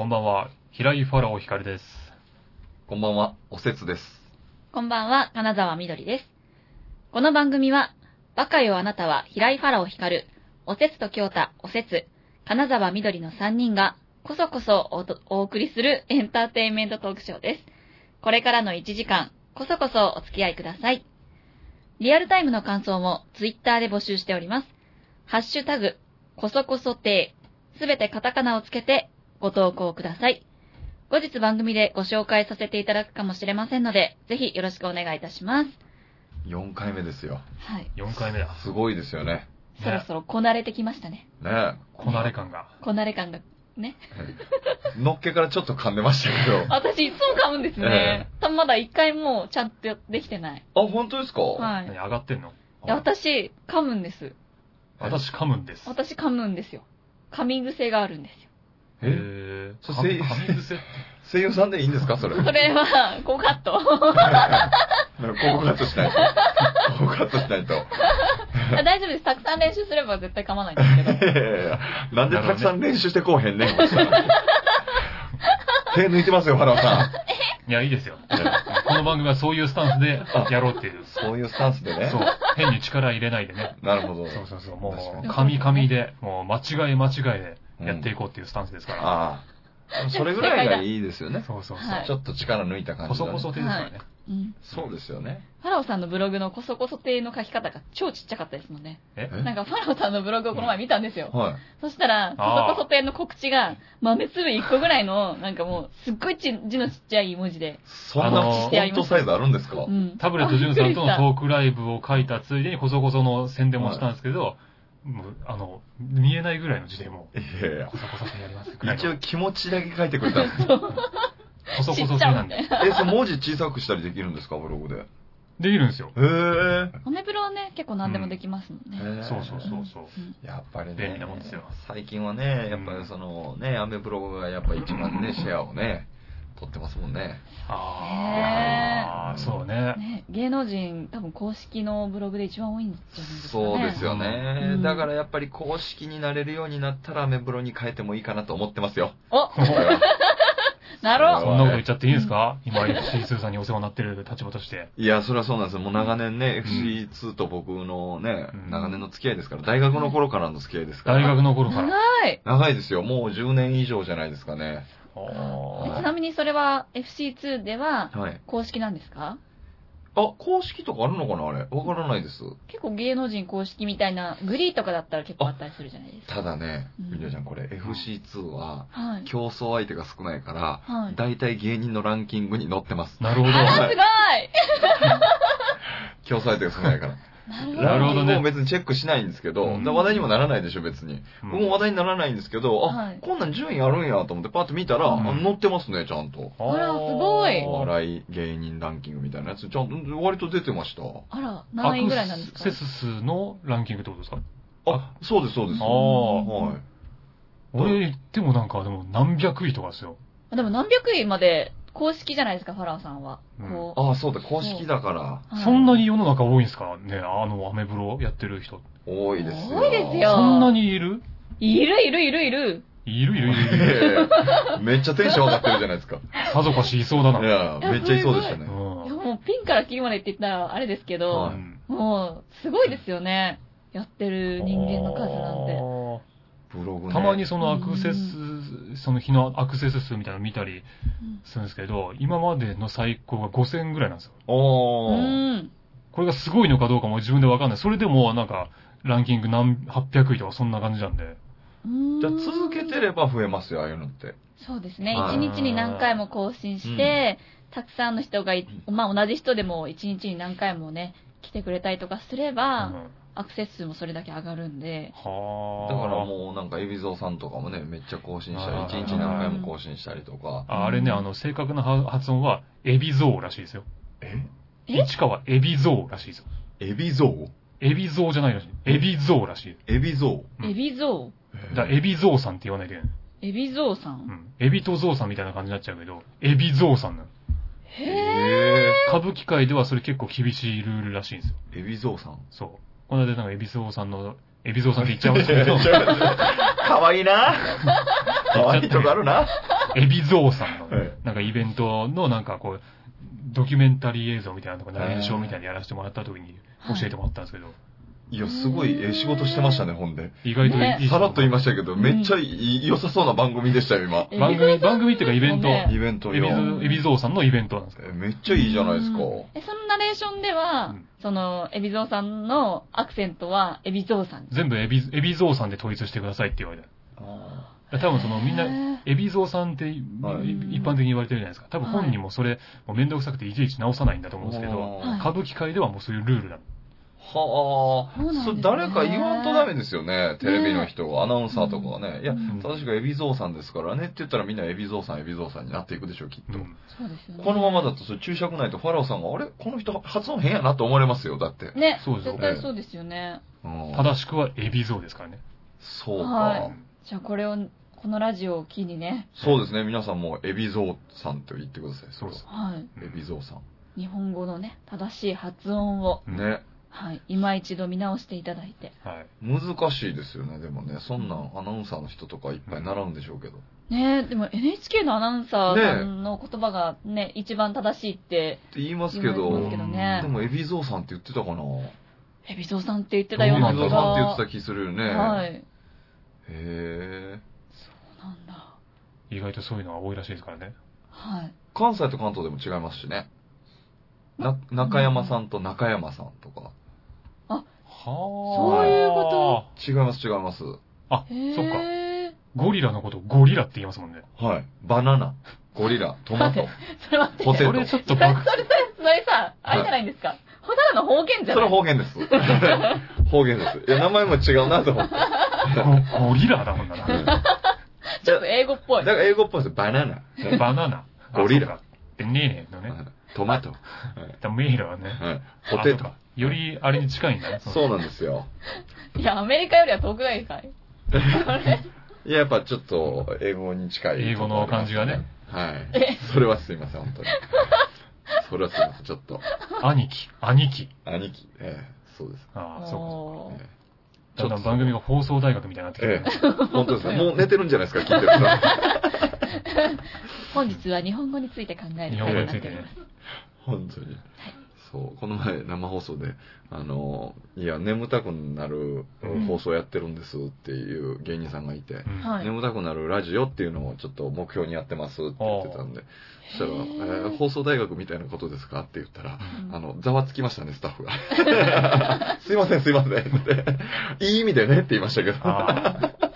こんばんは、平井ファラオ光です。こんばんは、おせつです。こんばんは、金沢みどりです。この番組は、バカよあなたは平井ファラオ光る、おせつと京太、おせつ、金沢みどりの3人が、こそこそおとお送りするエンターテインメントトークショーです。これからの1時間、こそこそお付き合いください。リアルタイムの感想もツイッターで募集しております。ハッシュタグ、こそこそ亭、すべてカタカナをつけてご投稿ください。後日番組でご紹介させていただくかもしれませんので、ぜひよろしくお願いいたします。4回目ですよ。はい。4回目だ。すごいですよね。そろそろこなれてきましたね。ねこなれ感が。こなれ感が。ね。え。のっけからちょっと噛んでましたけど。あ、私いつも噛むんですね。多分まだ一回もちゃんとできてない。本当ですか？はい。い何上がってんの？や私、噛むんです。私噛むんです。私噛むんですよ。噛み癖があるんですよ。え？へー。そ噛みせ噛み癖声優さんでいいんですか？それ。それは、こうカット。なんかここカットしないと。ここカットしないと。大丈夫です。たくさん練習すれば絶対噛まないんですけど。いやいやいやなんでたくさん練習してこうへんねん。手抜いてますよ、ファラオさん。いや、いいですよ。この番組はそういうスタンスでやろうっていう。そういうスタンスでね。そう。変に力入れないでね。なるほど。そうそうそう。もう、神々で、もう間違い間違いでやっていこうっていうスタンスですから。ああ。それぐらいがいいですよね。そうそうそう。はいちょっと力抜いた感じだね。こそこそ手ですからね。うん。そうですよね。ファラオさんのブログのこそこそ亭の書き方が超ちっちゃかったですもんね。え？えなんかファラオさんのブログをこの前見たんですよ。はい。そしたら、こあーそこそ亭の告知が、豆粒1個ぐらいの、なんかもう、すっごいち字のちっちゃい文字で。そんなフォントサイズあるんですか？うん。タブレットジュンさんとのートークライブを書いたついでにこそこその宣伝もしたんですけど、もう、あの、見えないぐらいの字でもいやいやう、こ。そこそやりますぐらいの。一応気持ちだけ書いてくれたんです。こそこちっちゃそなんで。え、その文字小さくしたりできるんですかブログで？できるんですよ。へえ。アメブロはね、結構何でもできますもんね。へーそうそうそうそう。うんやっぱりね。便利なもんですよ最近はね、やっぱりそのね、アメブログがやっぱ一番ね、シェアをね、取ってますもんね。ああ、そうね。ね、芸能人、多分公式のブログで一番多いんじゃないですかね。そうですよね、うんだからやっぱり公式になれるようになったらアメブロに変えてもいいかなと思ってますよ。お これはなろそんなこと言っちゃっていいんですか？今 FC2 さんにお世話になってる立場として。いや、それはそうなんですよ。もう長年ね、FC2 と僕のね、うん長年の付き合いですから、大学の頃からの付き合いですから。大学の頃から。長い長いですよ。もう10年以上じゃないですかね。あちなみにそれは FC2 でははい。公式なんですか？あ、公式とかあるのかなあれ。わからないです。結構芸能人公式みたいな、グリーとかだったら結構あったりするじゃないですか。ただね、うんみりょちゃんこれ FC2 ははい。競争相手が少ないから、はい。大体芸人のランキングに載ってます。なるほど。あら、すごい 競争相手が少ないから。ランキングも別にチェックしないんですけど、うんだから話題にもならないでしょ、別に。うん僕も話題にならないんですけど、あ、はいこんなん順位あるんやと思ってパッと見たら、うんあ載ってますね、ちゃんと。あらすごいお笑い芸人ランキングみたいなやつ、ちゃんと割と出てました。あら、何位ぐらいなんですか？アクセス数のランキングってことですか？あ、そうです、そうです。あはあ。い。俺言ってもなんか、でも何百位とかですよ。でも何百位まで公式じゃないですか、ファラオさんは。こう。あ、そうだ、公式だから、はい。そんなに世の中多いんですかねあの、アメブロやってる人。多いですよ。多いですよ。そんなにいる？いるいるいるいる。いるいる。いいる。めっちゃテンション上がってる。じゃないですか。さぞかしいそうだな。いや、めっちゃいそうでしたね。うん。いやもうピンからキリまでって言ったらあれですけど、はいうんもうすごいですよね。やってる。人間の数なんて。ブログね。たまにそのアクセうス、その日のアクセス数みたいなの見たりするんですけど、今までの最高が5000ぐらいなんですよ。うおー。ん。これがすごいのかどうかも自分でわかんない。それでもなんか、ランキング何、800位とかそんな感じなんで。じゃあ続けてれば増えますよ、ああいうのって。そうですね。はい一日に何回も更新して、たくさんの人がい、まあ同じ人でも一日に何回もね、来てくれたりとかすれば、うんアクセス数もそれだけ上がるんで、はあ。だからもうなんか、海老蔵さんとかもね、めっちゃ更新したり、あー一日何回も更新したりとか。ああれね、あの、正確な発音は、エビゾーらしいですよ。え？え？市川エビゾーらしいですよ。エビゾウエビゾーじゃないらしい。エビゾーらしい。エビゾウうんエビゾだからエビゾーさんって言わないで。ウ。エビゾウさ。うんん。エビとゾウさんみたいな感じになっちゃうけど、エビゾーさんなの。へへ歌舞伎界ではそれ結構厳しいルールらしいんですよ。ーエビゾウさん。そう。この間なんかエビゾーさんの、エビゾーさんって言っちゃうんですけど、かわいいな。かわいいとこあるな。エビゾーさんのはい、なんかイベントのなんかこう、ドキュメンタリー映像みたいなのとか、ナレーションみたいなのやらせてもらった時に教えてもらったんですけど、いや、すごい、ええ仕事してましたね、ほんで。意外といいねさらっと言いましたけど、めっちゃいい良さそうな番組でしたよ、今。番組、番組っていうかイベント、ねイベントエビよ。ゾ、エビゾーさんのイベントなんですけど、えめっちゃいいじゃないですか。え、そのナレーションでは、うんその、エビゾウさんのアクセントは、エビゾウさん。全部エビ、エビゾーさんで統一してくださいって言われた。あ多分そのみんな、エビゾーさんって一般的に言われてるじゃないですか。多分本人もそれ、もうめんどくさくていちいち直さないんだと思うんですけど、はい歌舞伎界ではもうそういうルールだ。はあ、そうなんですねそれ誰か言わんとダメですよね、テレビの人が、アナウンサーとかがね。いや、うん正しくエビゾウさんですからねって言ったらみんなエビゾウさん、エビゾウさんになっていくでしょう、きっと。うんそうですよね。このままだとそれ注釈ないとファラオさんが、あれ？この人発音変やなと思われますよ、だって。ね、そうですよ絶対そうですよね。うん正しくはエビゾーですからね。そうか、はいじゃあこれを、このラジオを機にね、そうですね、皆さんもエビゾウさんと言ってください。そうですはい。エビゾウさ日本語のね、正しい発音を、ん。ね。はい。今一度見直していただいて。はい。難しいですよね、でもね。そんなんアナウンサーの人とかいっぱい習うんでしょうけど。ねでも NHK のアナウンサーさんの言葉がね、一番正しいって言いますけど、すけどねで。もエビゾウさんって言ってたかなエビゾウさんって言ってたようなエビゾウ気が。さんって言ってた気するよね。はい。へえ。なんだ。意外とそういうのが多いらしいですからね。はい。関西と関東でも違いますしね。な、中山さんと中山さんとか。はあ。そういうこ違います、違います。あ、へそっか。ー。ゴリラのことゴリラって言いますもんね。はい。バナナ、ゴリラ、トマト、それ待って。ポテト。それちょっとそれ、バそれ、それさ、あれじゃないんですか？ほたらの方言じゃそれない方言です。方言です。いや、名前も違うなと思って。ゴゴリラだもんな。ちょっと英語っぽい。だから英語っぽいです。バナナ、バナナ。ゴリラあ。そうかでねえのね。トマト、ダメーラはね。はいポテト。よりあれに近いんだね。そうなんですよ。いや、アメリカよりは遠くないですかい？や、やっぱちょっと英語に近い。英語の感じがね。はいえ。それはすいません、本当に。それはすいません、ちょっと。兄貴、兄貴。兄貴、ええそうです。ああ、そうか。だんだん番組が放送大学みたいになってきてえええ本当ですね。もう寝てるんじゃないですか、聞いてる人。本日は日本語について考える日本語についてね。本当に。そう、この前生放送で、あの、いや、眠たくなるうん放送やってるんですっていう芸人さんがいて、うんはい。眠たくなるラジオっていうのをちょっと目標にやってますって言ってたんで、そしたら、えへーー放送大学みたいなことですかって言ったら、うんあの、ざわつきましたね、スタッフが。すいません、すいませんって。いい意味でねって言いましたけど。ああ。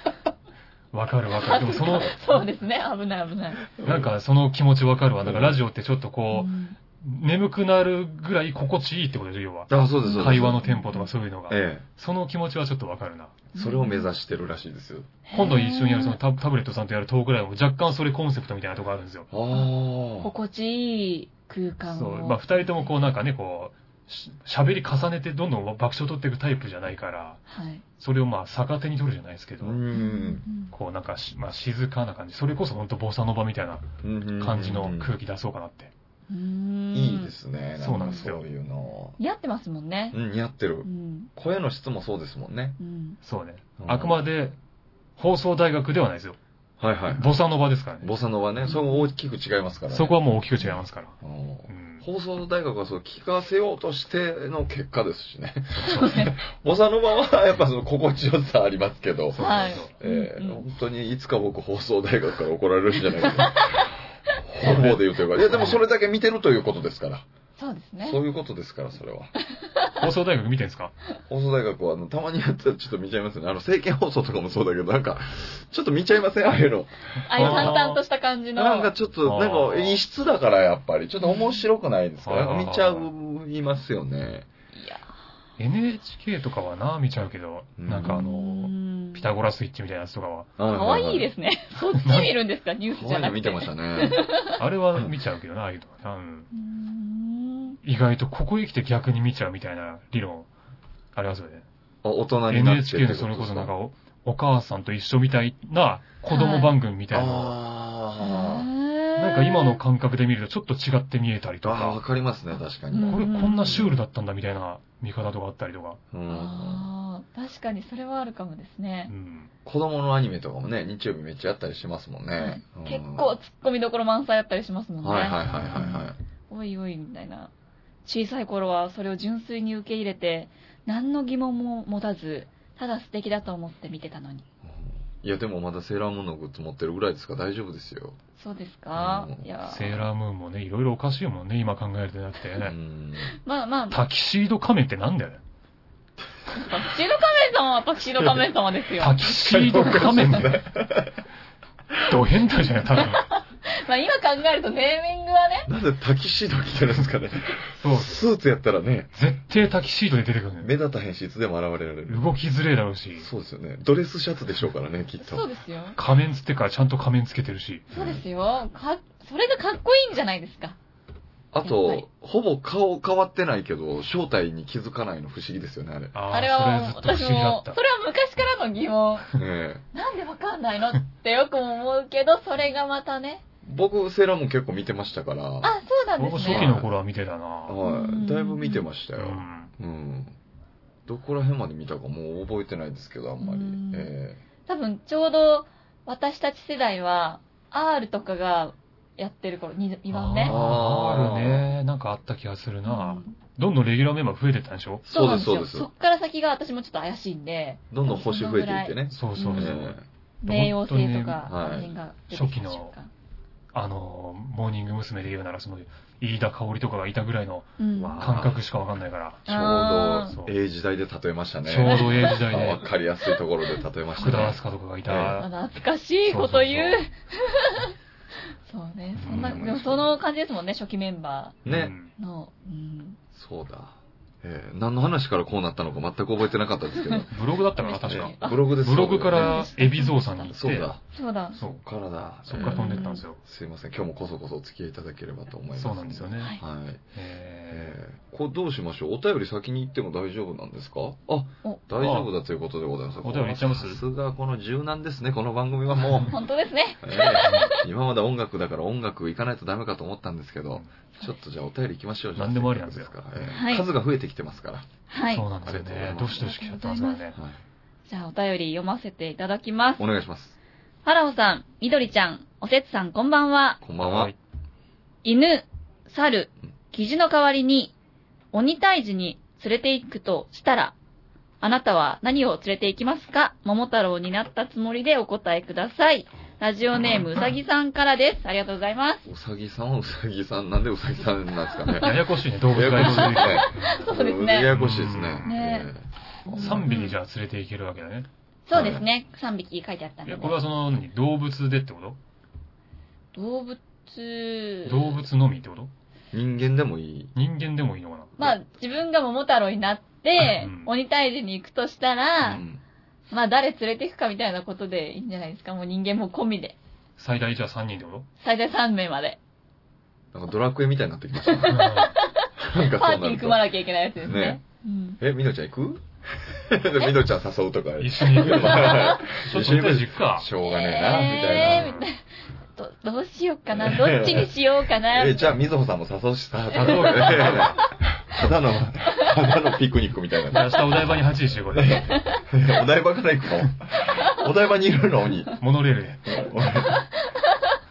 わかるわかる。でもその、そうですね。危ない危ない。なんかその気持ちわかるわ。なんかラジオってちょっとこうんう、眠くなるぐらい心地いいってことでしょ、要は。あ、そうです、そうです。会話のテンポとかそういうのが。えその気持ちはちょっとわかるな。え。それを目指してるらしいですよ。今度一緒にやるそのタタブレットさんとやるトークライブも若干それコンセプトみたいなとこあるんですよ。ああ。心地いい空間を。そう。まあ二人ともこうなんかね、こう、し喋り重ねてどんどん爆笑取っていくタイプじゃないから、はい。それをまあ逆手に取るじゃないですけど、う。うんこうなんかし、まあ静かな感じ。それこそ本当ボサノバみたいな感じの空気出そうかなって。うんいいですね。そうなんですよそういうの。似合ってますもんね。うん、似合ってるう。ん。声の質もそうですもんね。うん。そうね。うんあくまで放送大学ではないですよ。はいはい。ボサノバですからね。ボサノバね、そこ大きく違いますからね。そこはもう大きく違いますから。うんうん。放送大学はそう聞かせようとしての結果ですしね。ボサノバはやっぱその心地よさありますけど、そうはいえーうん本当にいつか僕放送大学から怒られるんじゃないかな。で言うというか。いやでもそれだけ見てるということですから。そうですね。そういうことですから、それは。放送大学見てんすか？放送大学は、あの、たまにやったらちょっと見ちゃいますよね。あの、政見放送とかもそうだけど、なんか、ちょっと見ちゃいません？ああいうの。ああいう淡々とした感じの。なんかちょっと、なんか、異質だから、やっぱり。ちょっと面白くないですか？あー見ちゃいますよね。NHK とかはな、見ちゃうけど、うん。なんかあの、のピタゴラスイッチみたいなやつとかは、かかわいいですね。そっち見るんですか？ニュース可じゃなくて。見てましたね。あれは見ちゃうけどな、ああいうのは。な。うんうーん。意外とここへ来て逆に見ちゃうみたいな理論、ありますよね。あ大人になって NHK でそれこそなんかお、お母さんと一緒みたいな子供番組みたいな。のを、あなんか今の感覚で見るとちょっと違って見えたりーとあー、わか、かりますね、確かに。うんこれこんなシュールだったんだみたいな見方とかあったりとか。うんあ確かにそれはあるかもですねう。ん。子供のアニメとかもね、日曜日めっちゃやったりしますもんね。うん結構突っ込みどころ満載やったりしますもんね。はいはいはいはいはい。おいおいみたいな。小さい頃はそれを純粋に受け入れて、何の疑問も持たず、ただ素敵だと思って見てたのに。いやでもまだセーラームーンのグッズ持ってるぐらいですから大丈夫ですよ。そうですか、うんいやセーラームーンもね、いろいろおかしいもんね、今考えるとなくてうね。ん。まあまあ、タキシード仮面ってなんだよね。タキシード仮面様はタキシード仮面様ですよ。タキシード仮面だよ。ド変態じゃない、多分。まあ今考えるとネーミングはね、なぜタキシード着てるんですかね。そう。スーツやったらね、絶対タキシードで出てくるのよ。目立たへんしいつでも現れられる。動きづれえだろうし、そうですよね。ドレスシャツでしょうからね、きっと。そうですよ。仮面つってからちゃんと仮面つけてるし。そうですよ。か、それがかっこいいんじゃないですか。あと、ほぼ顔変わってないけど、正体に気づかないの不思議ですよね、あれ。ああれは、それずっと不私も、思議だったそ。れは昔からの疑問。ええなんでわかんないのってよく思うけど、それがまたね。僕、セーラームーン結構見てましたから、はあ、そうなんですね。僕初期の頃は見てたな。い。だいぶ見てましたよ。うん。うん。どこら辺まで見たかもう覚えてないですけど、あんまりうん。え多分、ちょうど、私たち世代は、R とかがやってる頃、2, 2番目。あーあるね。なんかあった気がするな。うんどんどんレギュラーメンバー増えてったんでしょ？そうですそうですそっから先が私もちょっと怪しいんで、どんどん星増えていってね。そうそうそう。うんえ冥王星とか、はいあの辺が出てきた瞬間。あの、モーニング娘。で言うなら、その、飯田香織とかがいたぐらいのうん。わ感覚しかわかんないから。ちょうど、ええ時代で例えましたね。ちょうどええ時代わで、かりやすいところで例えましたね福田明日。香とかがいえた。懐かしいこと言う。そうそうね。そんな、うんでもその感じですもんね、初期メンバね。ーの。うん。そうだ。ええ何の話からこうなったのか全く覚えてなかったですけど。う んブログだったかな、確か。ええブログですブログから、海老蔵さんに行って、そうだ。そうだ。そう。そっからだ。そっから飛んでったんですよ。すいません。今日もこそこそお付き合いいただければと思います。そうなんですよね。はいはい。ええーこれどうしましょう？お便り先に行っても大丈夫なんですか？あ、お大丈夫だということでございます。お便り行っちゃいます？さすがこの柔軟ですね、この番組はもう。本当ですね。えー今まで音楽だから音楽行かないとダメかと思ったんですけど、ちょっとじゃあお便り行きましょう。じゃ何でもありなんですよはいえー数が増えてきてますから。はい。そうなんですよね。どしどし来ちゃってますからね。はい。じゃあお便り読ませていただきます。お願いします。ファラオさん、みどりちゃん、おせつさんこんばんは。こんばんは。はい犬、猿、キジの代わりに、鬼退治に連れて行くとしたら、あなたは何を連れて行きますか？桃太郎になったつもりでお答えください。ラジオネームうさぎさんからです。ありがとうございます。うさぎさんはうさぎさん、なんでうさぎさんなんですかね。ややこしいね、動物やがいるやこしいですね。そうですねややこしいですね。ね3匹じゃあ連れて行けるわけだね。そうですね。3匹書いてあったんで、いや、ね。これはその、何動物でってこと？動物、動物のみってこと？人間でもいい。人間でもいいのかな？まあ、自分が桃太郎になってうん、鬼退治に行くとしたら、うんまあ、誰連れて行くかみたいなことでいいんじゃないですか？もう人間も込みで。最大じゃあ3人ってこ最大3名まで。なんかドラクエみたいになってきましたね。と なんかパーティ。ー組まなきゃいけないやつですね。ねうん。え、みのちゃん行く？みのちゃん誘うとか。一緒に行くの？まあちょっと鬼退治行くか。しょうがねえな、みたいな。ど、どうしようかな。どっちにしようかな。え、じゃあ、みずほさんも誘うしさ、ただの、ただの、ただのピクニックみたいな。明日お台場に8時集合で。お台場から行くの？お台場にいるの？に。モノレールで。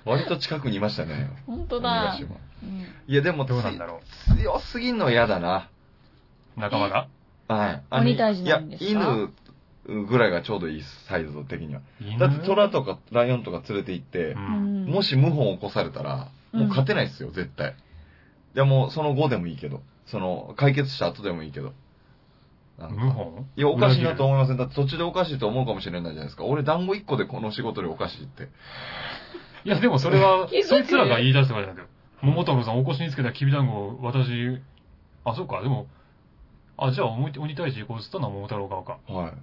割と近くにいましたね。本当だ。いや、でも、どうなんだろ強すぎんの嫌だな。う。仲間が？はい。鬼退治なんですか？いや、犬ぐらいがちょうどいいサイズ的には。犬？だって虎とかライオンとか連れて行ってう、。うんんもし謀反を起こされたら、もう勝てないですよ、絶対。いや、もうその後でもいいけど。その、解決した後でもいいけど。謀反？いや、おかしいなと思いません。だって途中でおかしいと思うかもしれないじゃないですか。俺団子1個でこの仕事でおかしいって。いや、でもそれは そいつらが言い出すとかじゃなくて、桃太郎さんお腰につけたきびだんご、私、あ、そうか、でも、あ、じゃあ鬼鬼退治行こうっつったのは桃太郎側か。はい。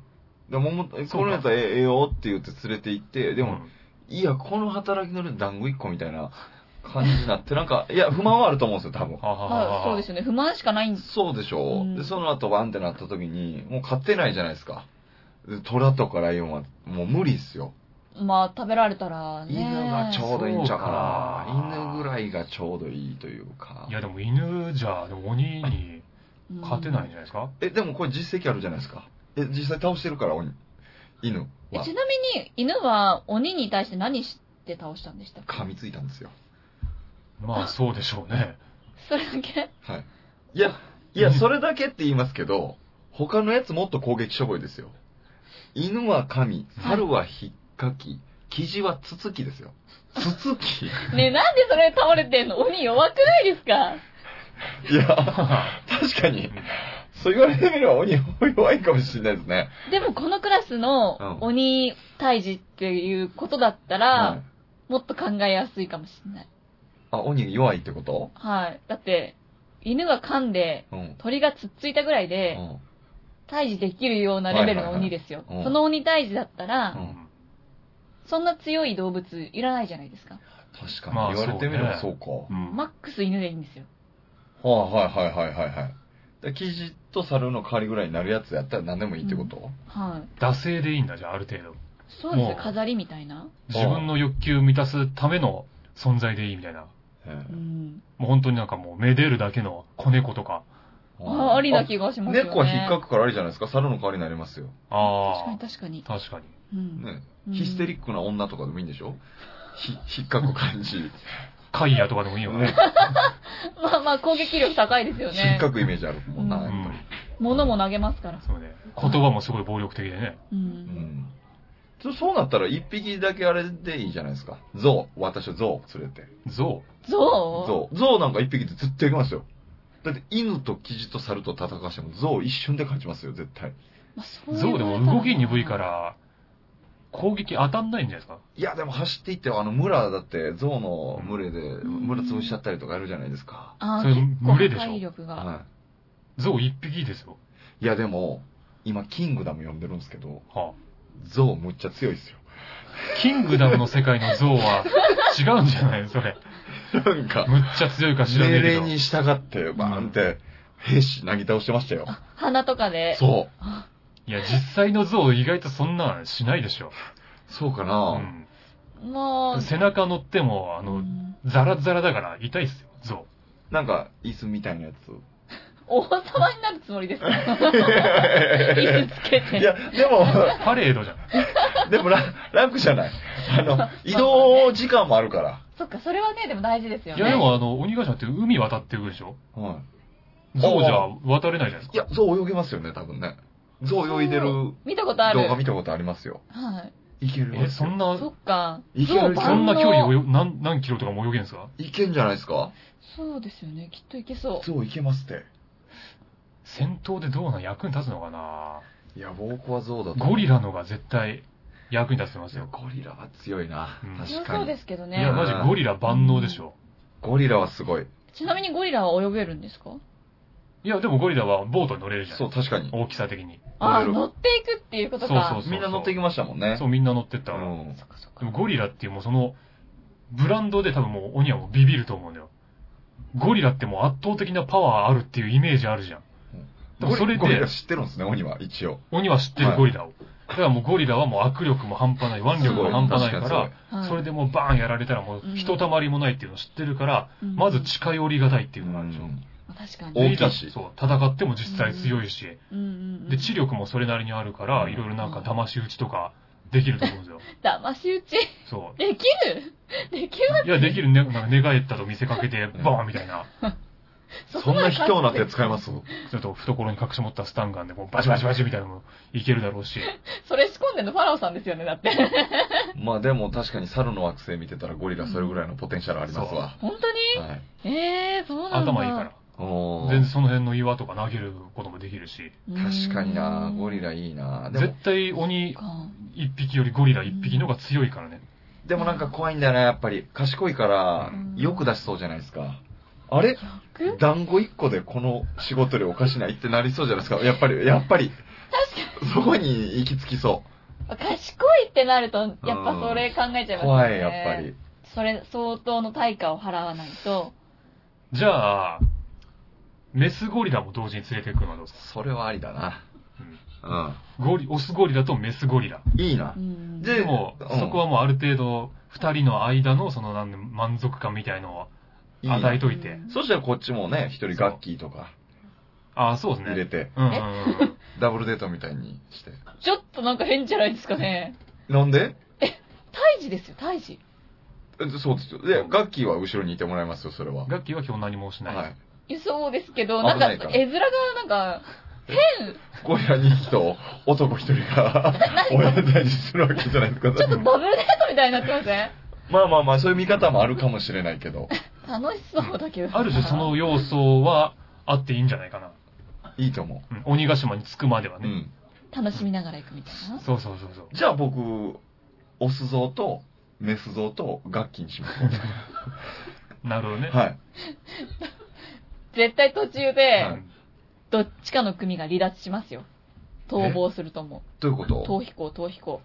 でも、もそうかこのやつはええええよって言って連れて行って、でも、うんいや、この働きの量団子1個みたいな感じになって、なんか、いや、不満はあると思うんですよ、多分。はあははそうですよね。不満しかないんです。そうでしょう、うんで、その後バンってなった時に、もう勝てないじゃないですか。で虎とかライオンはもう無理っすよ。まあ、食べられたらね。犬がちょうどいいんちゃうかそうかな。犬ぐらいがちょうどいいというかい。や、でも犬じゃ、でも鬼に勝てないんじゃないですか？え、でもこれ実績あるじゃないですか。え、実際倒してるから、鬼。犬はえち。なみに、犬は鬼に対して何して倒したんでしたっけ？噛みついたんですよ。まあ、そうでしょうね。それだけ？はい。いや、いや、それだけって言いますけど、他のやつもっと攻撃しょぼいですよ。犬は神、猿はひっかき、キジはつつきですよ。つつきねえ、なんでそれ倒れてんの？鬼弱くないですか？いや、確かに、そう言われてみれば鬼弱いかもしれないですね。でもこのクラスの鬼退治っていうことだったら、はいもっと考えやすいかもしれない。あ、鬼が弱いってこと？はい。だって、犬が噛んで、うん。鳥がつっついたぐらいで、うん退治できるようなレベルの鬼ですよ。はいはいはいうんその鬼退治だったら、うんそんな強い動物いらないじゃないですか。確かに。まあ言われてみればそううか。うんマックス犬でいいんですよ。はいはいはいはいはいはい。で、キジと猿の代わりぐらいになるやつやったら何でもいいってこと、はい。惰性でいいんだ、じゃあ、ある程度。そうですよも。う飾りみたいな。自分の欲求を満たすための存在でいいみたいな。へうん。もう本当になんかもう、めでるだけの子猫とか。えあありな気がしますよね。猫は引っかくからありじゃないですか？猿の代わりになりますよ。確かあに確かに。あ、確かに。うん。ね。うんヒステリックな女とかでもいいんでしょ？ひ、引っかく感じ。カイヤとかでもいいよねね。まあまあ攻撃力高いですよね。引っかくイメージあるもんな、うんやっぱり。物も投げますから。そうね。言葉もすごい暴力的でね。う。うんん。そそうなったら一匹だけあれでいいじゃないですか。ゾウ。私はゾウ連れて。ゾゾウ？ゾウ。ゾウなんか一匹で絶対いきますよ。だって犬とキジと猿と戦わしてもゾウ一瞬で勝ちますよ、絶対。まあそウ。うゾウでも動き鈍いか。ら、攻撃当たんないんじゃないですか？いや、でも走っていって、あの、村だって、ゾウの群れで、村潰しちゃったりとかやるじゃないですか。ああ、それ結構群れでしょ？破壊力が。はゾウ一匹ですよ。い。いや、でも、今、キングダム読んでるんですけど、はあ、ゾウむっちゃ強いですよ。キングダムの世界のゾウは違うんじゃない？それ。なんか、むっちゃ強いか知らね命えけど。令に従って、バーンって、兵士なぎ倒してましたよ。あ鼻とかで。そう。あいや、実際のゾウ意外とそんなんしないでしょ。そうかうな、ん。もう、背中乗っても、あうの、んザラザラだから痛いっすよ、ゾなんか、椅子みたいなやつ。王様になるつもりですか？椅子つけて。いや、でも、ウ。パレードじゃん。でも楽楽じゃない。あの、移動時間もあるから。そっか、それはね、でも大事ですよね。いや、でもあの、鬼ヶ島って海渡っていくでしょ？はゾウじゃ渡れないじゃないですい。いか。や、ゾウ泳げますよね、多分ね。ゾウ泳いでる見たことある。動画見たことありますよ。はいいけるえ、そんな、そっか。いけるそんな距離万能泳何、何キロとかも泳げんすかいけんじゃないですかそうですよね。きっといけそう。ゾウいけますって。戦闘でどうなん役に立つのかないや、僕はゾウだと。ゴリラのが絶対役に立ってますいやよ。ゴリラは強いな。うん確強そうかに。ですけどいや、マジゴリラ万能でしょ。ゴリラはすごい。ちなみにゴリラは泳げるんですかいや、でもゴリラはボートに乗れるじゃん。そう、確かに。大きさ的に。ああ、乗っていくっていうことか。そうそうそうみんな乗ってきましたもんね。そう、みんな乗ってったわ。うんそっかそっかでもゴリラっていうもうその、ブランドで多分もう鬼はもうビビると思うんだよ。ゴリラってもう圧倒的なパワーあるっていうイメージあるじゃん。でもそれゴリラで、知ってるんですね、鬼は、一応。鬼は知ってるゴリラを。だからもうゴリラはもう握力も半端ない、腕力も半端ないから、はいそれでもうバーンやられたらもううんひとたまりもないっていうのを知ってるから、うんまず近寄りがたいっていうのがあるでしょ。うん確か大に。きいしそう、戦っても実際強いし、うんうんうん。で、知力もそれなりにあるから、いろいろなんか騙し討ちとかできると思うんですよ。騙し討ち？そできる？できるう。いや、できるね、なんか寝返ったと見せかけて、バーンみたいな。そんな卑怯な手使います？ちょっと懐に隠し持ったスタンガンでもうバチバチバチみたいなのもいけるだろうし。それ仕込んでんのファラオさんですよね、だって。まあでも確かに猿の惑星見てたらゴリラそれぐらいのポテンシャルありますわ。本当はい。にええー、そうなんだ。頭いいから。全然その辺の岩とか投げることもできるし。確かになゴリラ。ラいいなで絶も、対鬼か一匹よりゴリラ一匹の方が強いからね。でもなんか怖いんだよな、やっぱり。賢いからうん、よく出しそうじゃないですか。あれ？逆？団子一個でこの仕事量おかしないってなりそうじゃないですか。やっぱり、やっぱり、確かそこに行き着きそに。賢いってなると、やっぱそれ考えちゃいますよね。う。怖い、やっぱり。それ、相当の対価を払わないと。じゃあ、メスゴリラも同時に連れてくるのはどうですか？それはありだな。うん。ゴリ、オスゴリラとメスゴリラ。いいなう。んででも、うんそこはもうある程度、二人の間のそのなんで満足感みたいのをいいな与えといて。そしたらこっちもね、一人ガッキーとかああ、そうですね。入れて、うんうんうん。ダブルデートみたいにして。ちょっとなんか変じゃないですかね。なんで？胎児ですよ、胎児。えそうですよ。で、ガッキーは後ろにいてもらいますよ、それは。ガッキーは今日何もしない。はい。そうですけど、なんか、絵面がなんか、変。ゴリラ2匹と男1人が親大事するわけじゃないですか。ちょっとダブルデートみたいになってません？まあまあまあ、そういう見方もあるかもしれないけど、楽しそうだけど。ある種その要素はあっていいんじゃないかな。いいと思うん、鬼ヶ島に着くまではう。うね。ん。楽しみながら行くみたいな？そうそうそうそう。じゃあ僕、オス像とメス像とガッキーにします。なるほどね。はい。絶対途中で、はいどっちかの組が離脱しますよ。逃亡すると思どういうこう。と？逃避行、逃避行。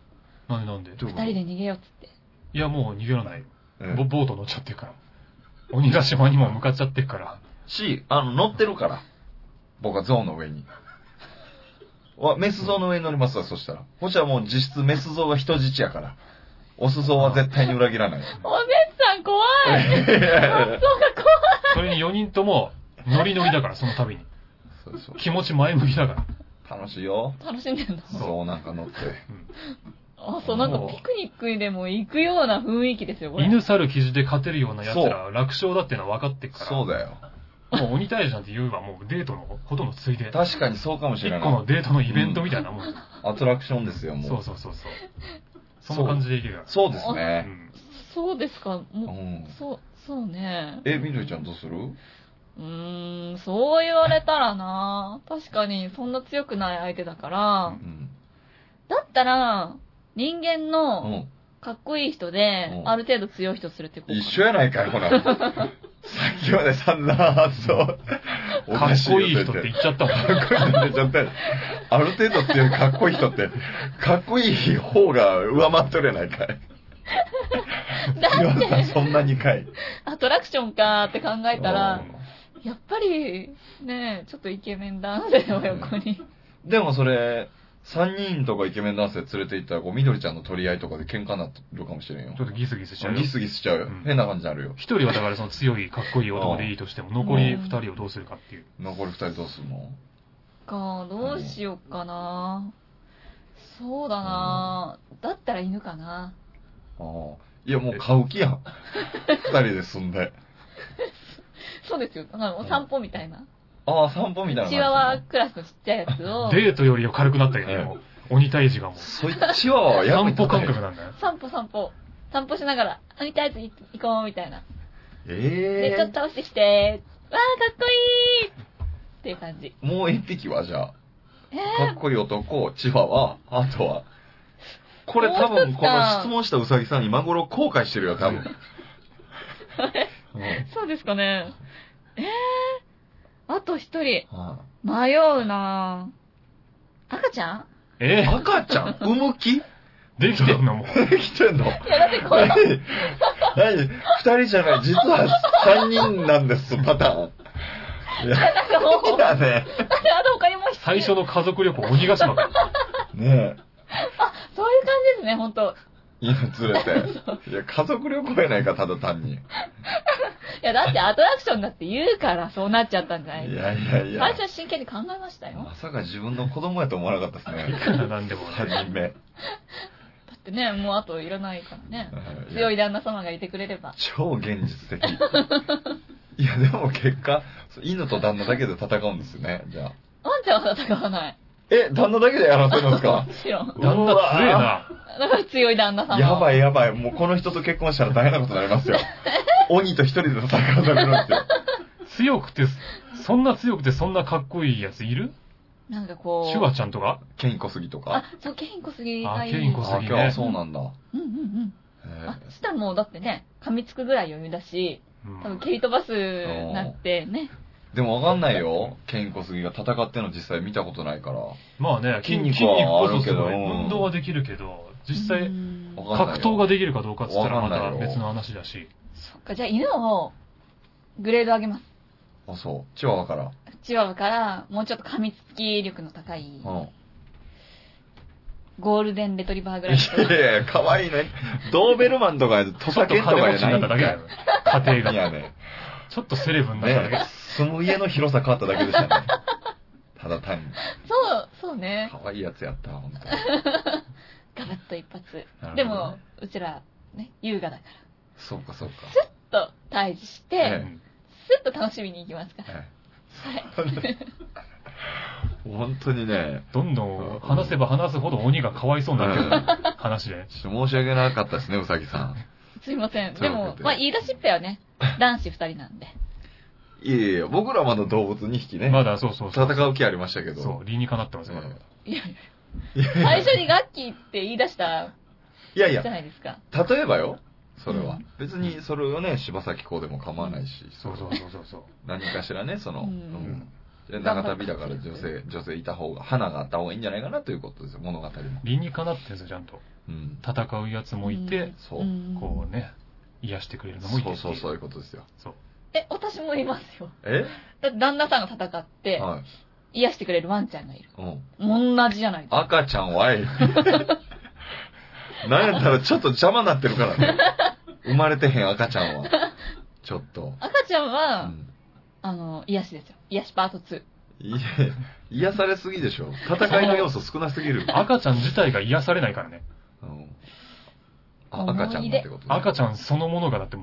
なんでなんで？二人で逃げようっつって。いや、もう逃げられない。え？えボボート乗っちゃってるから。鬼ヶ島にも向かっちゃってるから。し、あの、乗ってるから。僕は象の上に。わ、メス像の上に乗りますわ、そしたら。こっちはもう実質メス像が人質やから。オス像は絶対に裏切らない。お姉さん怖い発想が怖いそれに4人ともノリノリだから、その度に。そうそう気持ち前向きだから。楽しいよ。楽しんでんの？そうなんか乗って。あ、そう、なんかピクニックにでも行くような雰囲気ですよ、これ。犬猿記事で勝てるような奴らは楽勝だっていうのは分かってるから。そうだよ。もう鬼退治なんて言えばもうデートのほとんどついで。確かにそうかもしれ一個のない。デートのイベントみたいなもん。アトラクションですよ、もう。そうそうそうそう。そんな感じでいけるから。そうですうね。ん。そうですか、うもう、ん。そう、そうね。え、みどりちゃんどうする？うーん、そう言われたらな確かにそんな強くない相手だから、うん。だったら、人間うのん。かっこいい人でう、んある程度強い人するってこと一緒やないかい、ほら。さっきまで散々発想。かっこいい人って言っちゃったもん。かっこいい人って言っちゃったよある程度強いかっこいい人って、かっこいい方が上回っとるやないかい。だっ強さて、そんなにかい。アトラクションかって考えたらう、やっぱり、ねちょっとイケメン男性の横に。んでもそれ、三人とかイケメン男性連れて行ったら、こう、みどりちゃんの取り合いとかで喧嘩になってるかもしれんよちょ。っとギスギスしちゃうよギ。スギスしちゃうようん。変な感じになるよ。一人はだからその強いかっこいい男でいいとしても、残り二人をどうするかっていう。残り二人どうするの？か、どうしようかな。そうだな。だったら犬かな。ああ。いや、もう買う気やん。二人で住んで。そうですよ。なんかお散歩みたいな。ああ、散歩みたいな。チワワクラスのちっちゃいやつを。デートより軽くなったよね、ええもう。鬼退治がもう。そいチワワはや散歩感覚なんだよ。散歩散歩。散歩しながら、あ、見たやつ行こうみたいな。えで、ちょっと倒してきて、わー、かっこいいっていう感じ。えもう一匹はじゃえあ、かっこいい男、チワワ、あとは。これ多分、このか質問したうさぎさん今頃後悔してるよ、多分。そうですかね。えー、あと一人。は迷うな。ぁ赤ちゃん？え？い赤ちゃん？産む気？できてんの？もう。来てんの？いや、だってこれ、何？何？二人じゃない、実は三人なんです、パターン。いや、なんかもう、いやね。あと他にもう一人最初の家族旅行、鬼ヶ島。だ。ねあ、そういう感じですね、ほんと。え。犬連れて。いや、家族旅行やないか、ただ単に。い いや、だってアトラクションだって言うからそうなっちゃったんじゃない？やいやいや。最初は真剣に考えましたよ。まさか自分の子供やと思わなかったですね。いくらなんでもね。はじめ。だってね、もうあといらないからね。うん強い旦那様がいてくれれば。超現実的。いや、でも結果、犬と旦那だけで戦うんですよね、じゃあ。ワンちゃんは戦わない。え、旦那だけでやらせるんですか？もちろん。旦那強えな。だから強い旦那様。やばい。いやばい。もうこの人と結婚したら大変なことになりますよ。鬼と一人で戦わされるんですよ。強くて、そんな強くてそんなかっこいいやついる？なんかこう。シュワちゃんとか？ケイン小杉とかあ。、そう、ケイン小杉がいい。あケイン小あ、杉ね今日はそうなんだ。うんうんうん。へあ、したらもうだってね、噛みつくぐらい余裕だし、うん多分蹴り飛ばすなってね。えでもわかんないよ。ケイン小杉が戦ってんの実際見たことないから。まあね、筋筋肉筋肉はこそす運動はできるけど、実際、格闘ができるかどうかって言ったらまた別の話だし。そっか、じゃあ犬をグレード上げます。あ、そう。チワワから。チワワからもうちょっと噛みつき力の高いうん。ゴールデンレトリバーぐらいのいやいや、かわいいね。ドーベルマンとか、土ちょっ佐犬とかじゃないになっただけだよ。家庭が。いやね。ちょっとセレブになっただけね。住む家の広さ変わっただけでしたね。ただ単に。そう、そうね。可愛いやつやった、本当に。ガバッと一発。なるほどねでも、うちら、ね、優雅だから。そうか、そうか。スッと退治して、ええうんスッと楽しみに行きますから。はいはい。本当にね、どんどん話せば話すほど鬼がかわいそうになってる話で。ちょっと申し訳なかったですね、うさぎさん。すいません。でもまあ言い出しっぺはね、男子二人なんで。いえいえ、僕らまだ動物2匹ね。まだそうそうそう。戦う気ありましたけど。そう、理にかなってますよ、まだ。いやいいやいや、や最初にガッキーって言い出したいやいやじゃ、ないですか。例えばよ、それはうん。別にそれをね、柴咲コウでも構わないし、そうそうそうそうそう。何かしらね、その、ううん長旅だから女性、女性いた方が、花があった方がいいんじゃないかなということですよ、物語も。理にかなってるんですよ、ちゃんと。うん。戦うやつもいて、そう。んこうね、癒してくれるのもいてっていそうそう、そういうことですよ。そう。え、私もいますよ。え？だって旦那さんが戦って、はい。癒してくれるワンちゃんがいる。うん。同じじゃないですか。赤ちゃんはえ なんやったらちょっと邪魔なってるからね。生まれてへん赤ちゃんは。ちょっと。赤ちゃんうは、ん。あの、癒しですよ。癒しパート2。いえ、癒されすぎでしょ。戦いの要素少なすぎる。赤ちゃん自体が癒されないからね。うんあ赤ちゃんがってこと赤ちゃんそのものがだって、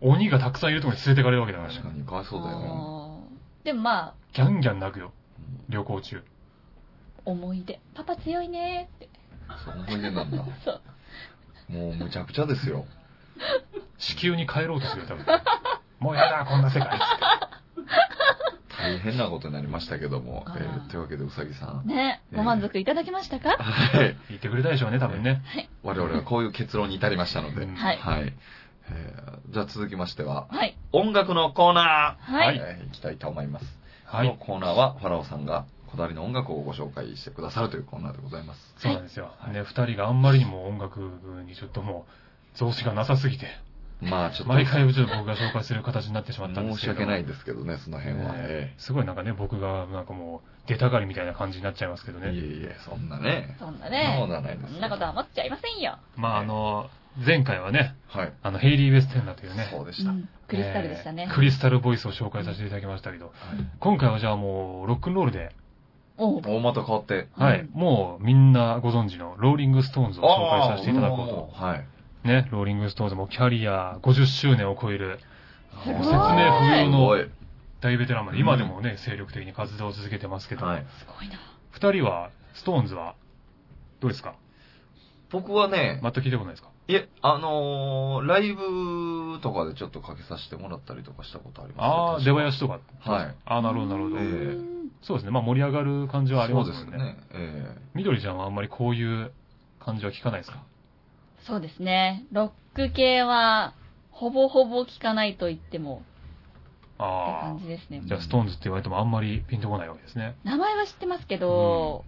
鬼がたくさんいるところに連れてかれるわけだからね。確かにかわいそうだよね。あーでもまあ、ギャンギャン泣くよ、旅行中。思い出。パパ強いねーって。そう思い出なんだ。そう。もうむちゃくちゃですよ。地球に帰ろうとするよ、多分。もうやだ、こんな世界っつって。大変なことになりましたけども。あーえーというわけでうさぎさん。ね、ご満足いただけましたか、はい。言ってくれたでしょうね、多分ね。我々はこういう結論に至りましたので。うんはいはい。えーじゃあ続きましては、はい。音楽のコーナー。はい。えーいきたいと思います。はい。このコーナーはファラオさんがこだわりの音楽をご紹介してくださるというコーナーでございます。そうなんですよ。はいね、二人があんまりにも音楽にちょっともう、増資がなさすぎて、まあちょっと、毎回ちょっと僕が紹介する形になってしまったんですけど。申し訳ないですけどね、その辺は。ねえすごいなんかね、僕がなんかもう、出たがりみたいな感じになっちゃいますけどえいえね。いえ、そんなね。そんなそんなねことはないですそんなことは思っちゃいませんよ。まああの、前回はね、はい。あの、ヘイリー・ウェステンラというね、そうでした。うん。クリスタルでしたねえー。クリスタルボイスを紹介させていただきましたけど、はい今回はじゃあもう、ロックンロールで、おう大また変わって。はい、うんもうみんなご存知のローリング・ストーンズを紹介させていただこうと。あーはい。ね、ローリング・ストーンズもキャリア50周年を超えるすごい説明不要すの大ベテランまで、今でもね、精力的に活動を続けてますけど、はい。すごいな。二人は、ストーンズは、どうですか？僕はね、全く聞いたことないですか？いえ、あのー、ライブとかでちょっとかけさせてもらったりとかしたことありますああ、出囃子とか。はい。ああ、なるほど、なるほど。そうですね。まあ盛り上がる感じはありますもんね。そうですね。えみどりちゃんはあんまりこういう感じは聞かないですか？そうですね。ロック系は、ほぼほぼ聞かないと言っても、ってあ感じですねあ。。じゃあ、ストーンズって言われてもあんまりピンとこないわけですね。名前は知ってますけど、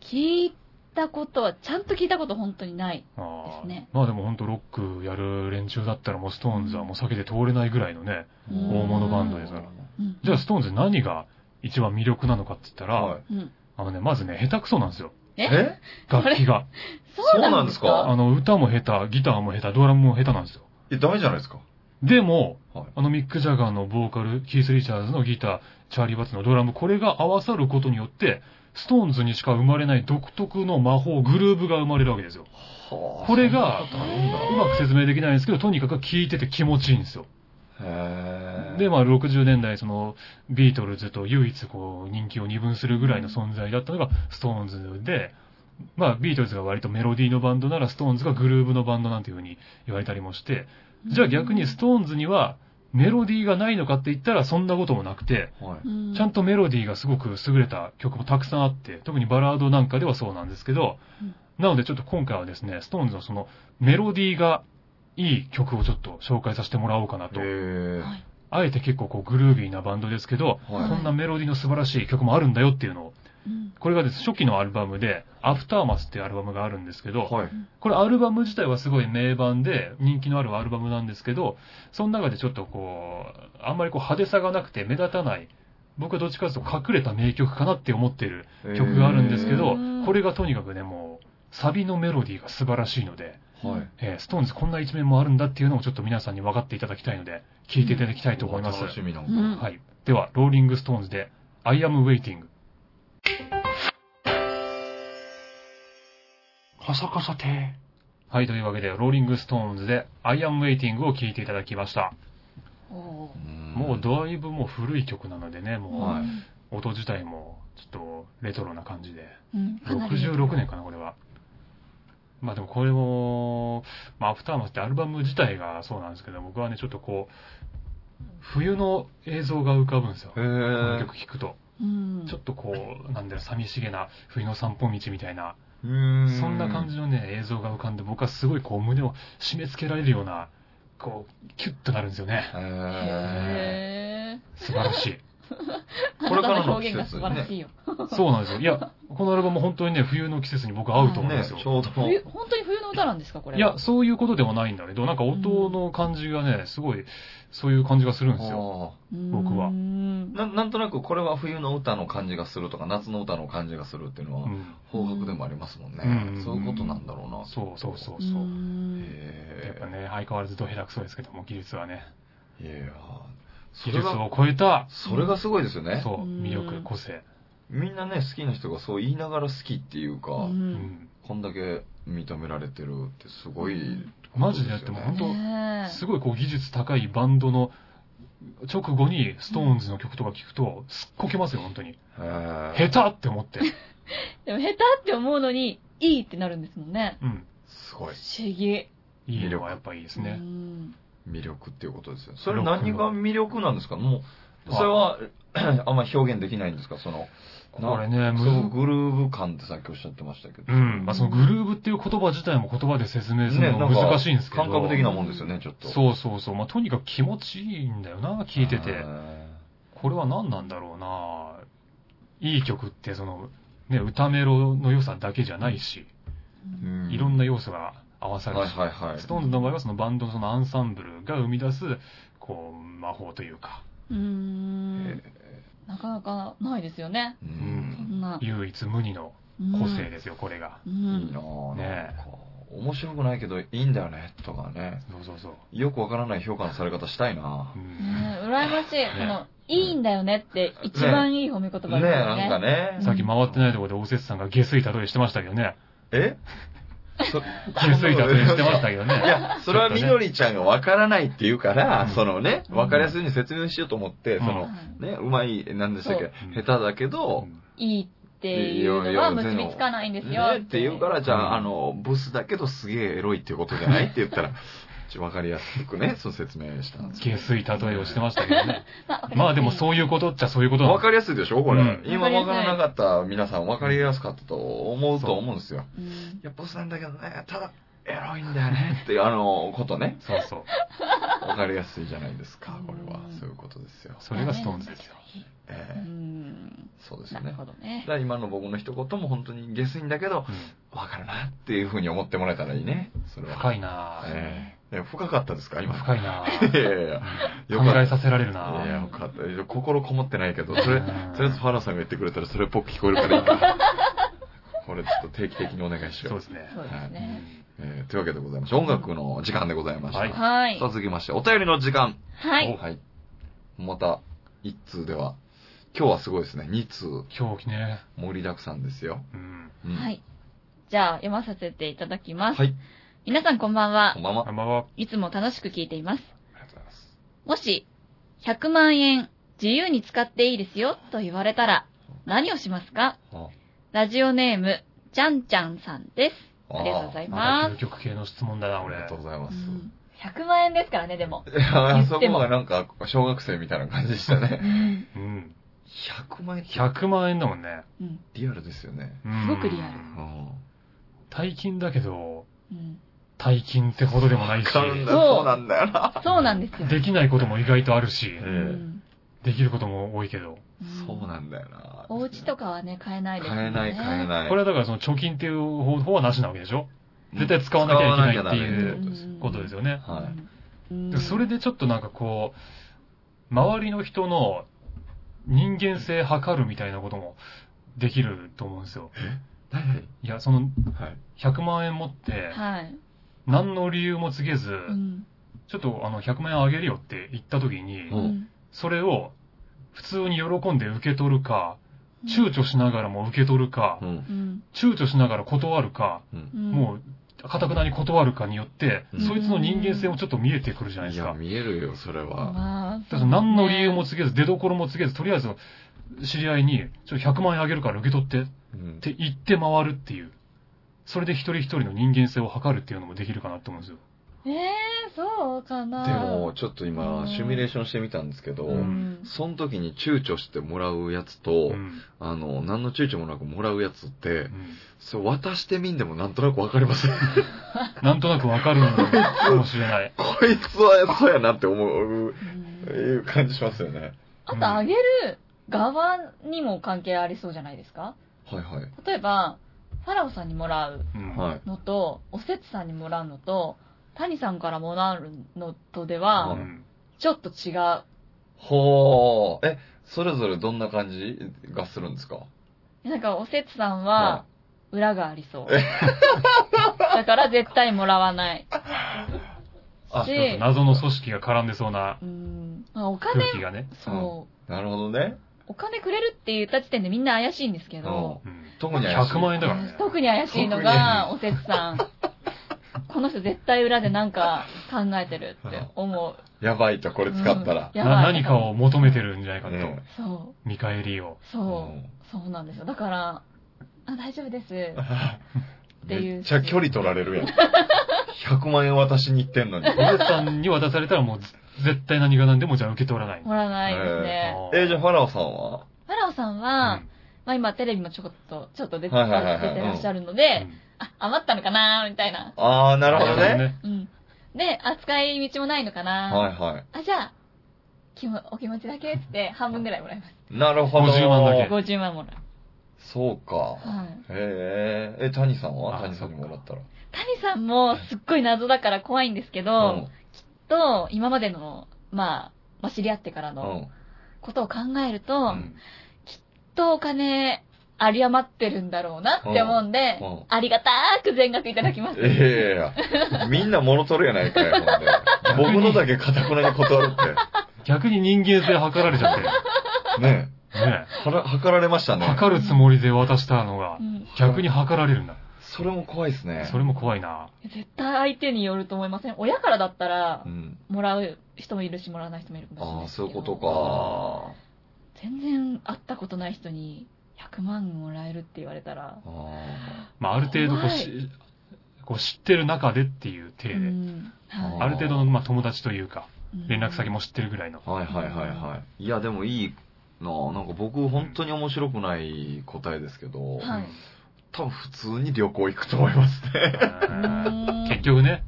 聞いたことは、ちゃんと聞いたこと本当にない。ああですねまあでも本当ロックやる連中だったらもうストーンズはもう避けて通れないぐらいのね。うん大物バンドですから。うんじゃあ、ストーンズ何が一番魅力なのかって言ったら、はい。うん。あのね、まずね、下手くそなんですよ。え？え？楽器が。そうなんですか？あの、歌も下手、ギターも下手、ドラムも下手なんですよ。え、ダメじゃないですか？でも、はい。あのミック・ジャガーのボーカル、キース・リチャーズのギター、チャーリー・ワッツのドラム、これが合わさることによって、ストーンズにしか生まれない独特の魔法、グルーブが生まれるわけですよ。はあこれがうまく説明できないんですけど、とにかく聴いてて気持ちいいんですよ。で、まあ、60年代、その、ビートルズと唯一こう、人気を二分するぐらいの存在だったのが、ストーンズで、まあ、ビートルズが割とメロディーのバンドなら、ストーンズがグルーブのバンドなんていう風に言われたりもして、じゃあ逆にストーンズには、メロディーがないのかって言ったら、そんなこともなくて、はい。ちゃんとメロディーがすごく優れた曲もたくさんあって、特にバラードなんかではそうなんですけど、うん。なのでちょっと今回はですね、ストーンズのそのメロディーがいい曲をちょっと紹介させてもらおうかなと。へー。はい。あえて結構こうグルービーなバンドですけど、はい。こんなメロディーの素晴らしい曲もあるんだよっていうのを、うんこれがです、初期のアルバムで、アフターマスっていうアルバムがあるんですけど、はい。これアルバム自体はすごい名盤で人気のあるアルバムなんですけど、その中でちょっとこう、あんまりこう派手さがなくて目立たない、僕はどっちかというと隠れた名曲かなって思っている曲があるんですけどへー、これがとにかくね、もう、サビのメロディーが素晴らしいので、はい。えーストーンズこんな一面もあるんだっていうのをちょっと皆さんに分かっていただきたいので、聞いていただきたいと思います。楽しみなんうんか。はい。では、ローリングストーンズで、I am waiting。カサカサて。はい、というわけで、ローリングストーンズで I am waiting を聴いていただきました。もうだいぶもう古い曲なのでね、もはいう音自体もちょっとレトロな感じで。うんかなり66年かな、これは。まあでもこれも、まあアフターマスってアルバム自体がそうなんですけど、僕はね、ちょっとこう、冬の映像が浮かぶんですよ。へこのー曲聴くと。うんちょっとこう、なんだろう、寂しげな冬の散歩道みたいな、そんな感じのね、映像が浮かんで、僕はすごいこう胸を締め付けられるような、こう、キュッとなるんですよね。へへ素晴らしい。ー。これからの表現が素晴らしいよ。そうなんですよ。いや、このアルバム本当にね、冬の季節に僕合うと思うんですよね、。ちょうど。冬、本当に冬の歌なんですか、これ。いや、、そういうことでもないんだけど、なんか音の感じがね、すごい、そういう感じがするんですよ。僕はうんななんとなくこれは冬の歌の感じがするとか夏の歌の感じがするっていうのはうん。方角でもありますもんね、うんそういうことなんだろうなそうそうそううそう。んやっへぱね、相変わらずど下手くそですけども、技術はね。えいや技術を超えた、それがすごいですよねそう、うん魅力、個性。みんなね好きな人がそう言いながら好きっていうか、ううんん。こんだけ認められてるってすごい、うんマジでやっても本当すごいこう技術高いバンドの直後にストーンズの曲とか聞くと、すっこけますよ、本当に。へえ下手って思って。でも下手って思うのに、いいってなるんですもんね。うん。すごい不思議。いいのはやっぱいいですうね。ん魅力っていうことですよそれ何が魅力なんですか？もうそれはは あんま表現できないんですか？そのこれね、そのグルーヴ感ってさっきおっしゃってましたけど。うん。まあ、そのグルーブっていう言葉自体も言葉で説明するね、のなんか難しいんですけど。感覚的なもんですよね、ちょっと。そうそうそう。まあ、とにかく気持ちいいんだよな、聞いてて。へこれは何なんだろうな。いい曲って、その、ね、歌メロの良さだけじゃないし、ーうんいろんな要素が合わさるはいし、はいはい。ストーンズの場合はそのバンドのそのアンサンブルが生み出す、こう、魔法というか、うーんへなかなかないですよね。ーうそん。唯一無二の個性ですよ、これが。ういいん。なぁ。ね面白くないけどいいんだよね、とかね。そうそうそう。よくわからない評価のされ方したいなうねんえ、羨ましい。この、いいんだよねって一番いい褒め言葉ねですよね。なんかね。さっき回ってないところで大節さんが下水例えしてましたけどね。え？そ下水例えしてましたけどね。いや、それはみどりちゃんがわからないって言うから、うんそのね、うんわかりやすいように説明しようと思って、うんその、ね、うまい、なんでしたっけ下手だけど、いいっていうのは結びつかないんですよ。ねって言うから、じゃあ、うんあの、ブスだけどすげえエロいっていうことじゃないって言ったら、ちょわかりやすくね、そう説明したんですけ下水例えをしてましたけどね。まあまあでもそういうことっちゃそういうことわかりやすいでしょこれ。うん今わからなかった皆さんわかりやすかったと思うと思うんですよ。うんいや、ブスなんだけどね、ただ、エロいんだよねっていう、あの、ことね。そうそう。わかりやすいじゃないですか、これはうん。そういうことですよ。それがストーンズですよ。うええん。そうですよねなる。ほどねだか。ら今の僕の一言も本当に下水んだけど、うんわかるなっていうふうに思ってもらえたらいいね。それは。深いなぁ。ええ深かったですか？今。深いなぁ。いやいやいや。よ考。えさせられるいやいなや、よかった。心こもってないけど、それ、うんとりあえずファラさんが言ってくれたらそれっぽく聞こえるからいいか。これちょっと定期的にお願いしよう。そうですね。そうですね。えーというわけでございまして、音楽の時間でございました。はいはいさあ。続きまして、お便りの時間。はい。はい。また、一通では、今日はすごいですね。二通、今日ね。盛りだくさんですよ。うん。うんはい。じゃあ、読まさせていただきます。はい。皆さんこんばんはこん。ばんは。こんばんは。いつも楽しく聞いています。ありがとうございます。もし、100万円自由に使っていいですよと言われたら、何をしますか？あラジオネーム、ちゃんちゃんさんです。ありがとうございままた究極系の質問だな、俺ありがとう。ございます。す。うん100万円ですからね、でも。いや、あそこがなんか、小学生みたいな感じでしたね。うん。100万円って100万円だもんね。うん。リアルですよね。うんすごくリアルうん。大金だけど、うん。大金ってほどでもないし、そうそうなんだよな。そうなんですよ。できないことも意外とあるし、できることも多いけど。そうなんだよな。お家とかはね、買えないですよね。買えない買えない。これはだからその貯金っていう方方はなしなわけでしょ絶対使わなきゃいけないっていうことですよね。はい。それでちょっとなんかこう、周りの人の人間性測るみたいなこともできると思うんですよ。何々いや、そのはい。100万円持って、はい。何の理由も告げず、うん。ちょっとあの100万円あげるよって言った時に、うんそれを普通に喜んで受け取るか、躊躇しながらも受け取るかう、ん。うん。躊躇しながら断るか、うんうんもう、かたくなに断るかによって、うんそいつの人間性もちょっと見えてくるじゃないですか。見えるよ、それは。まあ、だから何の理由も告げず、出所も告げず、とりあえず、知り合いに、ちょっと100万円あげるから受け取ってっうんて言って回るっていう。それで一人一人の人間性を測るっていうのもできるかなって思うんですよ。ええそうかな。でも、ちょっとう今、んシミュレーションしてみたんですけど、うん。その時に躊躇してもらうやつと、うん。あの、何の躊躇もなくもらうやつってう、んそう、渡してみんでもなんとなくわかります。なんとなくわかるかもしれない。こいつはそうやなって思う、うんいう感じしますよね。あと、あげる側にも関係ありそうじゃないですか？はいはい。例えば、ファラオさんにもらううんはい。のと、おせつさんにもらうのと、谷さんからもらうのとでは、うんちょっと違う。ほー。え、それぞれどんな感じがするんですか？なんか、おせつさんはは、裏がありそうえ。だから絶対もらわない。あしちょっと謎の組織が絡んでそうなうん。まあお金空、気がね。そう。なるほどね。お金くれるって言った時点でみんな怪しいんですけど、うん特に怪しい100万円だからね。特に怪しいのが、おせつさん。この人絶対裏でなんか考えてるって思う。やばいと、これ使ったら。やばいな何かを求めてるんじゃないかと。ねそう。見返りを。そう。そうなんですよ。だから、あ、大丈夫です。ていうめっちゃ距離取られるやん。100万円渡しに行ってんのに。おじさんに渡されたらもうず絶対何が何でもじゃあ受け取らない。もらわないですね。あーえ、じゃあファラオさんは？ファラオさんは、まあ今テレビもちょこっと、ちょっと出てはいはいはいはい出てらっしゃるのうんで、あ、余ったのかなみたいな。あー、なるほどね。うん。で、扱い道もないのかなはいはい。あ、じゃあ、気もお気持ちだけっつって半分ぐらいもらいます。なるほど。50万だけ50万もらう。そうか。はい。へえ。え、谷さんは？あ谷さんにもらったら。谷さんもすっごい謎だから怖いんですけど、と、今までの、まあ、まあ、知り合ってからのん。ことを考えると、うんきっとお金、有り余ってるんだろうなって思うんで、うんうんありがたーく全額いただきます。いやいやいや、みんな物取るやないかよ、ほんで。僕のだけかたくなに断るっ逆に人間性測られちゃって。て。ねねはら、測られましたね。測るつもりで渡したのがう、ん逆に測られるんだ。それも怖いですね。それも怖いな。絶対相手によると思いません？親からだったらう、ん。もらう人もいるし、もらわない人もいるかもしれないああ、ですけどそういうことか。全然会ったことない人に100万もらえるって言われたら、あまあ、ある程度こう怖し、こう知ってる中でっていう体で、うんはいある程度のまあ友達というか、うん連絡先も知ってるぐらいの。あ。はいはいはいはい。いや、でもいいなあなんか僕、本当に面白くない答えですけど、はい多分普通に旅行行くと思いますね。うん結局ね。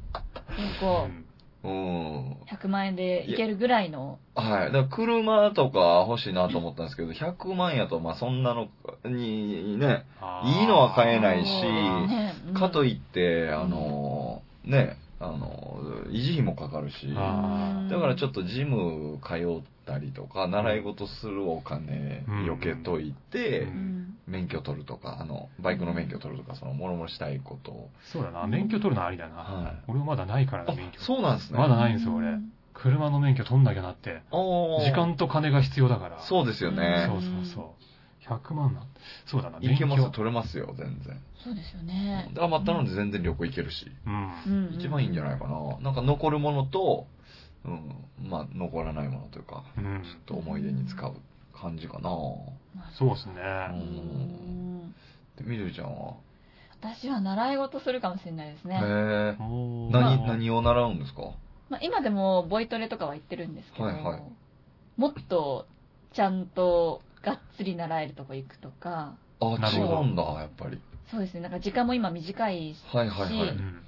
結構うんうん。100万円でいけるぐらいの、はい。だから車とか欲しいなと思ったんですけど、100万やと、まあそんなのにね、いいのは買えないしねうんかといって、あの、ね、あの、維持費もかかるし、あだからちょっとジム通ったりとか、習い事するお金うん避けといて、免許取るとか、あの、バイクの免許取るとか、その、もろもろしたいことを。そうだな。免許取るのありだな。はい俺もまだないからな、あ免許。そうなんですね。まだないんですよ、俺。うん車の免許取んなきゃなって。時間と金が必要だから。そうですよねそ。うそうそう。100万な。そうだな、行けます取れますよ、全然。そうですよね。余ったので全然旅行行けるし。うん。うん一番いいんじゃないかな。なんか残るものと、うん、まあ残らないものというか、うん。ちょっと思い出に使う感じかな。そうですね。うんでみどりちゃんは？私は習い事するかもしれないですね。へえ。何、何を習うんですか？まあ、今でもボイトレとかは行ってるんですけど、はいはいもっとちゃんとがっつり習えるとこ行くとか、あ、なるほど違うんだ、やっぱり。そうですね、なんか時間も今短いし、はいはいはい。うん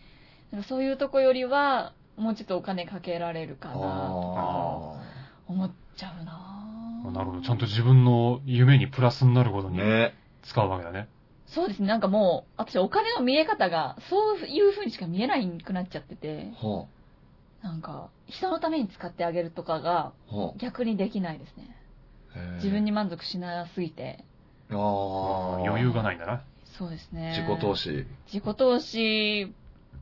なんかそういうとこよりは、もうちょっとお金かけられるかなとかあ思っちゃうなあなるほど。ちゃんと自分の夢にプラスになることあ。にね。使うわけだね。そうですね、なんかもう、私お金の見え方が、そういう風にしか見えないくなっちゃってて、はなんか、人のために使ってあげるとかが逆にできないですね。自分に満足しなすぎて。ああ。余裕がないんだな。そうですね。自己投。資。自己投資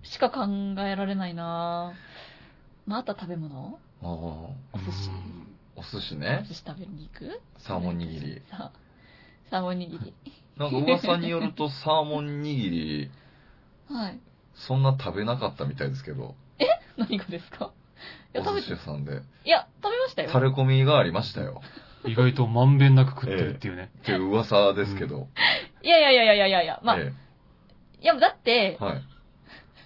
しか考えられないなまあ、あとは食べ物？ああ。お寿司うんお寿司おね。寿司食べに行く？サーモン握り。さサーモン握り。なんか噂によるとサーモン握り、はい。そんな食べなかったみたいですけど、何がですか？いや、お寿食べて、司屋さんで。いや、食べましたよ。垂れ込みがありましたよ。意外とまんべんなく食ってるっていうね。っていう噂ですけど。い やいやいやいやいやいやいや、まあ、えいや、だってえ、はい。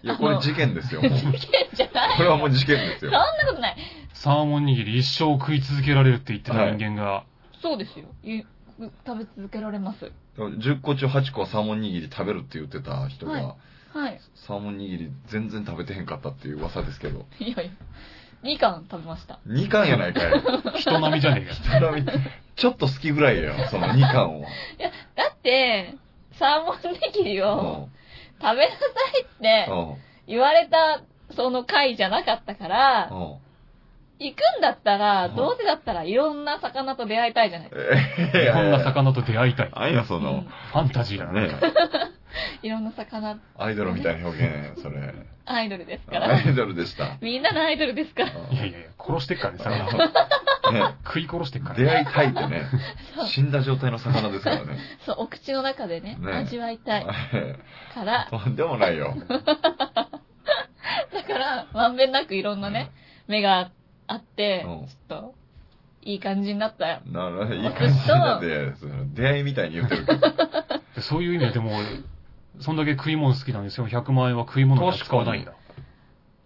いや、これ事件ですよ。もう事件じゃない。これはもう事件ですよそん。なことない。サーモン握り一生食い続けられるって言ってた人間が、そうですよ。い食べ続けられます。10個中8個はサーモン握り食べるって言ってた人が、はいはい。サーモン握り全然食べてへんかったっていう噂ですけど。いやいや。2貫食べました。2貫やないかい。人並みじゃねえか。ちなみにちょっと好きぐらいやよ、その2貫を。だって、サーモン握りうをん食べなさいってうん言われたその回じゃなかったから、うん行くんだったら、うんどうせだったらいろんな魚と出会いたいじゃないですか。えこんな魚と出会いたい。あんや、そのうん、ファンタジーだねね。いろんな魚、アイドルみたいな表現、それ。アイドルですから。アイドルでした。みんなのアイドルですから。いやいやいや、殺してっからね、魚。ね、食い殺してっから。出会いたいってね、死んだ状態の魚ですからね。そう、お口の中でね、ね味わいたいから、とんでもないよ。だから、まんべんなくいろんなね、目があって、うんちょっと、いい感じになったよ。なるいい感じなんで、その出会いみたいに言ってるけど。そういう意味ででも、そんだけ食い物好きなんですよ。100万円は食い物には使わないんだ。だ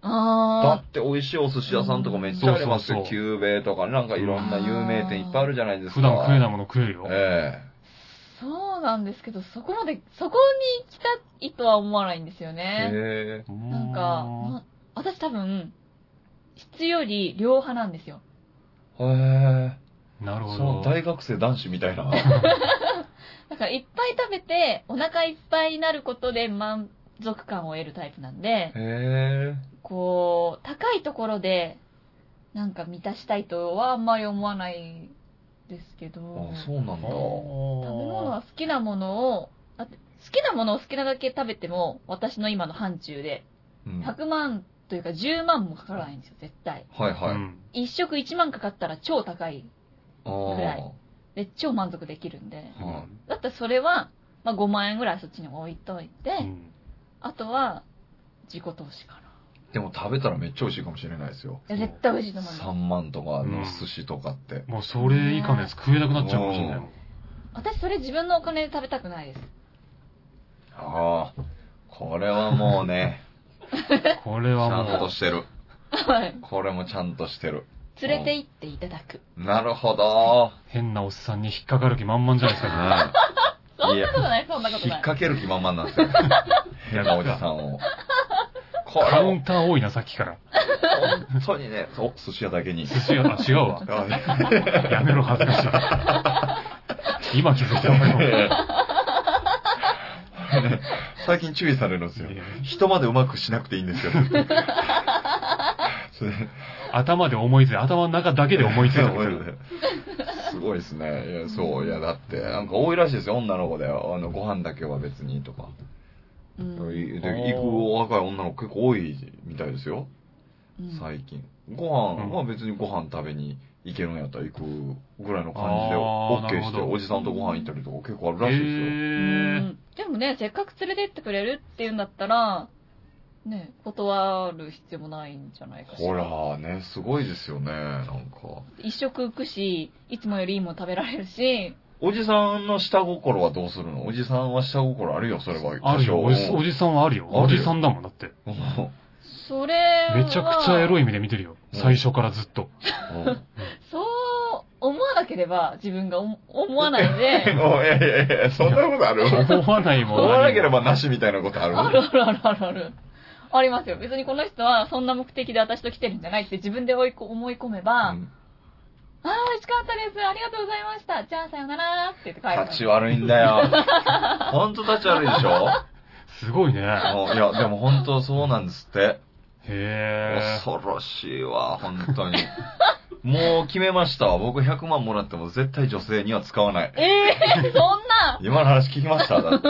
あって美味しいお寿司屋さんとかめっちゃありますよ。そうそうそうキューベイとか、なんかいろんな有名店いっぱいあるじゃないですか。普段食えないもの食えるよ。えー、そうなんですけど、そこまで、そこに行きたいとは思わないんですよえね。へえなんか、ま私多分、質より量派なんですよ。へえなるほど。大学生男子みたいな。だからいっぱい食べて、お腹いっぱいになることで満足感を得るタイプなんで、こう、高いところで、なんか満たしたいとはあんまり思わないですけど、あ、そうなんだ。食べ物は好きなものを、だって好きなものを好きなだけ食べても、私の今の範疇で、うん100万というか10万もかからないんですよ、絶対。はいはい。うん一食1万かかったら超高い。ぐらいで、超満足できるんで。はだったらそれは、まあ5万円ぐらいそっちに置いといて、うんあとは、自己投資かな。いでも食べたらめっちゃ美味しいかもしれないですよ。いや、絶対美味しいと思います。3万とかうんの寿司とかって。もうそれ以下のやつ食えなくなっちゃうかもしれないもん。私それ自分のお金で食べたくないです。ああ、これはもうね、これちゃんはもう、としてる。はい。これもちゃんとしてる。連れて行っていただく。なるほど。変なおっさんに引っかかる気満々じゃないですか。そんなことない、そんなこと引っない。掛ける気満々なんですよ。変なおじさんを。カウンター多いな、さっきから。本当にね、お、寿司屋だけに。寿司屋、あ、違うわ。あやめろ、恥ずかしい。今気づいたよ。最近注意されるんですよいや。人までうまくしなくていいんですよ。そ れ頭で思いついて、頭の中だけで思いついた。すごいですね。いや、そう、いや、だって、なんか多いらしいですよ、女の子で。あの、ご飯だけは別にとか。うんいで行く若い女の子結構多いみたいですよ、うん最近。ご飯は別にご飯食べに行けるんやったら行くぐらいの感じで、OK して、おじさんとご飯行ったりとか結構あるらしいですよ。でもね、せっかく連れてってくれるっていうんだったら、ね、断る必要もないんじゃないかしら。ほら、ね、すごいですよね、なんか。一食浮くし、いつもよりいいもの食べられるし、おじさんの下心はどうするの？おじさんは下心あるよ、それは。あるよ。おじおじさんはあるよ。おじさんだもん、だって。うんそれは、めちゃくちゃエロい。い目で見てるよ。うん最初からずっと。う んそう思わなければ自分が思思わないで、いやいやいや、そんなことある？思わないもん。思わなければなしみたいなことある？あるあるあるあるありますよ。別にこの人はそんな目的で私と来てるんじゃないって自分で追いこ思い込めば、うんああ、美味しかったです。ありがとうございました。じゃあさよならって言って帰る。立ち悪いんだよ。ほんと立ち悪いでしょ？すごいね。いや、でも本当そうなんですって。へ恐ろしいわ、本当に。もう決めましたわ。僕100万もらっても絶対女性には使わない。ええー、そんな今の話聞きました？だって。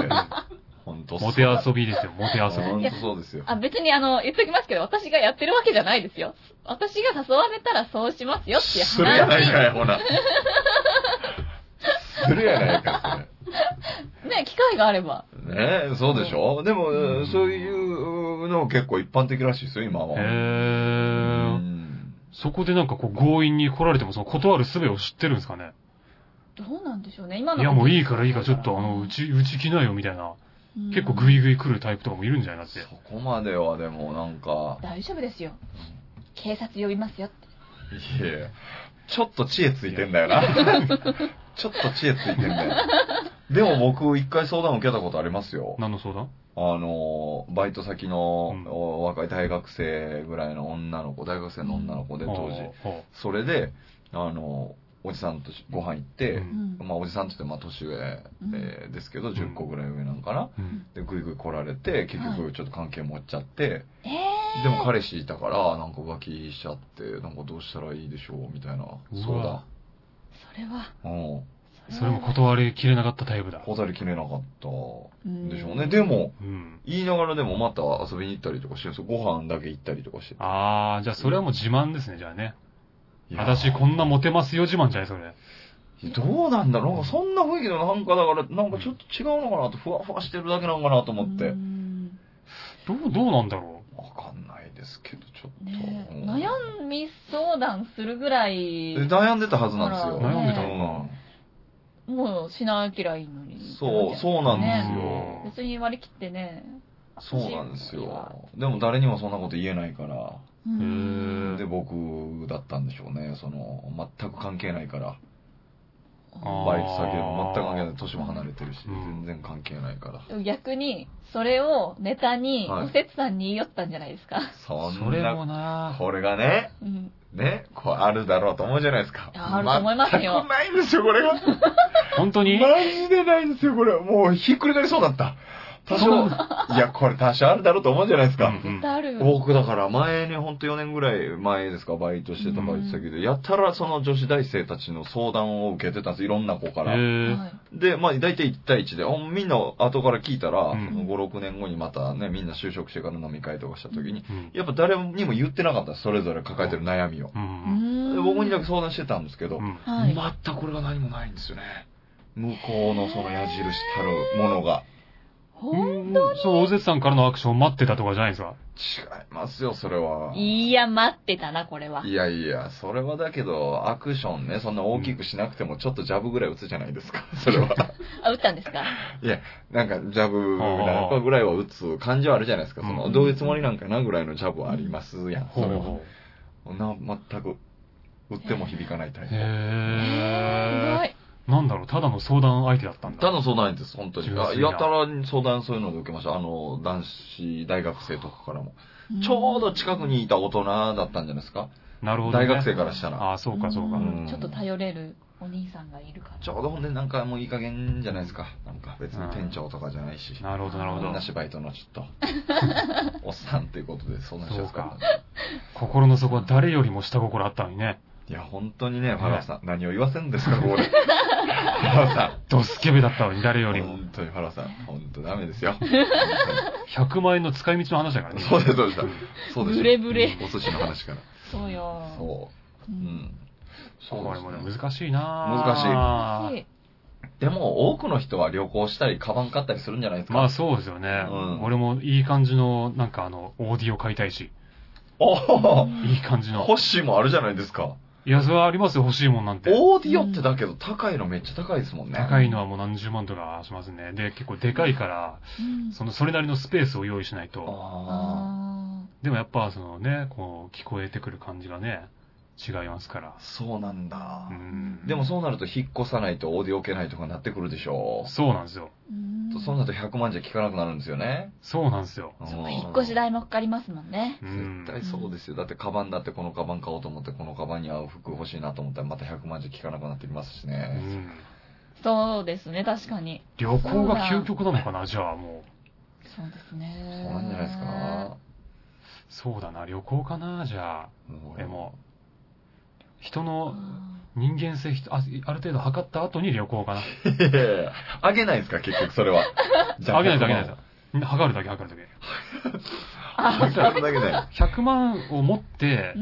本当ー。モテ遊びですよ、モテ遊本び。当そうですよ。あ、別にあの、言っときますけど、私がやってるわけじゃないですよ。私が誘われたらそうしますよっていうするやないかい、話。ほな。するやないか、ね、機会があれば。ねえ、そうでしょ？でも、うんそういうの結構一般的らしいですよ、今は。へうー。んそこでなんかこう強引に来られてもその断る術を知ってるんですかね？どうなんでしょうね、今の。いやもういいからいいからちょっとあの、うち、うち来なよみたいな。うん結構グイグイ来るタイプとかもいるんじゃないだって。そこまではでもなんか、大丈夫ですよ。警察呼びますよって。いやちょっと知恵ついてんだよな。ちょっと知恵ついてんだよ。でも僕一回相談受けたことありますよ。何の相談？あの、バイト先のうんお若い大学生ぐらいの女の子、大学生の女の子で当時。ほそれで、あの、おじさんとご飯行ってう、うんまあおじさんって言ってまあ年上、うんえーですけど、10個ぐらい上なんかな。ううんで、ぐいぐい来られて、結は局ちょっと関係持っちゃって、えー、でも彼氏いたから、なんか浮気しちゃって、なんかどうしたらいいでしょうみたいな。そうだ。それは、うん。それも断りきれなかったタイプだ。断りきれなかったうんでしょうね。でも、うん。言いながらでもまた遊びに行ったりとかしてるんですよ。ご飯だけ行ったりとかして。あー、じゃあそれはもう自慢ですね、じゃあね。私こんなモテますよ自慢じゃないそれ。どうなんだろう？なんかそんな雰囲気のなんかだから、なんかちょっと違うのかなと、ふわふわしてるだけなのかなと思ってう。んどう、どうなんだろわかんないですけど、ちょっと。ねえうん悩み相談するぐらい、で悩んでたはずなんですよ。悩んでたうんのもうしなきゃいいのに。そう、そうなんですねよ。別に割り切ってね。そうなんですよ。でも誰にもそんなこと言えないから。で、僕だったんでしょうね。その、全く関係ないから。バイト先でも全く関係ない。年も離れてるし、うん全然関係ないから。逆に、それをネタに、はいおせつさんに言い寄ったんじゃないですか。そそれもんな、なこれがね、うん。ね、こうあるだろうと思うじゃないですか。あると思いますよ全くないんですよ、これが。本当に？マジでないんですよ、これ。もうひっくり返りそうだった。多少、いや、これ多少あるだろうと思うじゃないですか。うん絶対あるよ。僕だから前にほんと4年ぐらい前ですか、バイトしてたバイト先で、やったらその女子大生たちの相談を受けてたんです、いろんな子から。で、まあ大体1対1で、ほんみんな後から聞いたら、うんその5、6年後にまたね、みんな就職してから飲み会とかした時に、うんやっぱ誰にも言ってなかったですそれぞれ抱えてる悩みを。う。うんんで僕にだけ相談してたんですけど、うんはい。全くこれが何もないんですよね。向こうのその矢印たるものが。ほうんんそう、大絶さんからのアクション待ってたとかじゃないですか？違いますよ、それは。いや、待ってたな、これは。いやいや、それはだけど、アクションね、そんな大きくしなくても、ちょっとジャブぐらい打つじゃないですか、それは。あ、打ったんですか？いや、なんか、ジャブなんかぐらいは打つ感じはあるじゃないですか。その、うんどういうつもりなんかなぐらいのジャブはありますやん。ほうそれは。ほな、全く、打っても響かないタイう。プ。えー、へー。意外。なんだろう、ただの相談相手だったんだ。ただ相談です、本当に。あ純粋なやたら相談そういうので受けました。あの、男子大学生とかからも。んちょうど近くにいた大人だったんじゃないですか？なるほど、ね。大学生からしたら。ああ、そうか、そうか。んちょっと頼れるお兄さんがいるから。ちょうどほんでなんかもういい加減じゃないですか。なんか別に店長とかじゃないし。なるほど、なるほど同。じバイトのちょっと、おっさんっていうことで相談しやすか心の底は誰よりも下心あったのにね。いや、本当にね、ファラオさん、何を言わせんですか、ここで。ファラオさドスケベだったのに、誰よん。りも。本当にファラオさん、本当ダメですよ。100万円の使い道の話だからね。そうです、そうです。そうです。ブレブレお寿司の話から。そうよ。そう。ううんん。そうこれもね、難しいな難しいぁ難しいでも、多くの人は旅行したり、カバン買ったりするんじゃないですか？まあそうですよね。うん俺もいい感じの、なんかあの、オーディオ買いたいし。おおいい感じの。ホッシーもあるじゃないですか。いや、それはありますよ、欲しいもんなんて。オーディオってだけど、高いのめっちゃ高いですもんね。高いのはもう何十万とかしますね。で、結構でかいから、うんその、それなりのスペースを用意しないと。ああでもやっぱ、そのね、こう、聞こえてくる感じがね、違いますからあ、。そうなんだう。ん。でもそうなると引っ越さないとオーディオ置けないとかなってくるでしょそうなんですよ。ーうんそうなると100万じゃ効かなくなるんですよね。そうなんですよ。そ引っ越し代もかかりますもんね。うん絶対そうですよ。だってカバンだってこのカバン買おうと思ってこのカバンに合う服欲しいなと思ったらまた100万じゃ効かなくなってきますしうね。ん。そうですね、確かに。旅行が究極なのかな、じゃあもう。そうですね。そうなんじゃないですか。そうだな、旅行かな、じゃあ。うん俺も。人あの人間性あ、ある程度測った後に旅行かな。あげないんですか結局それは。じあげないとあげない100と。測るだけ測るだけ。万 測るだけで。100万を持って。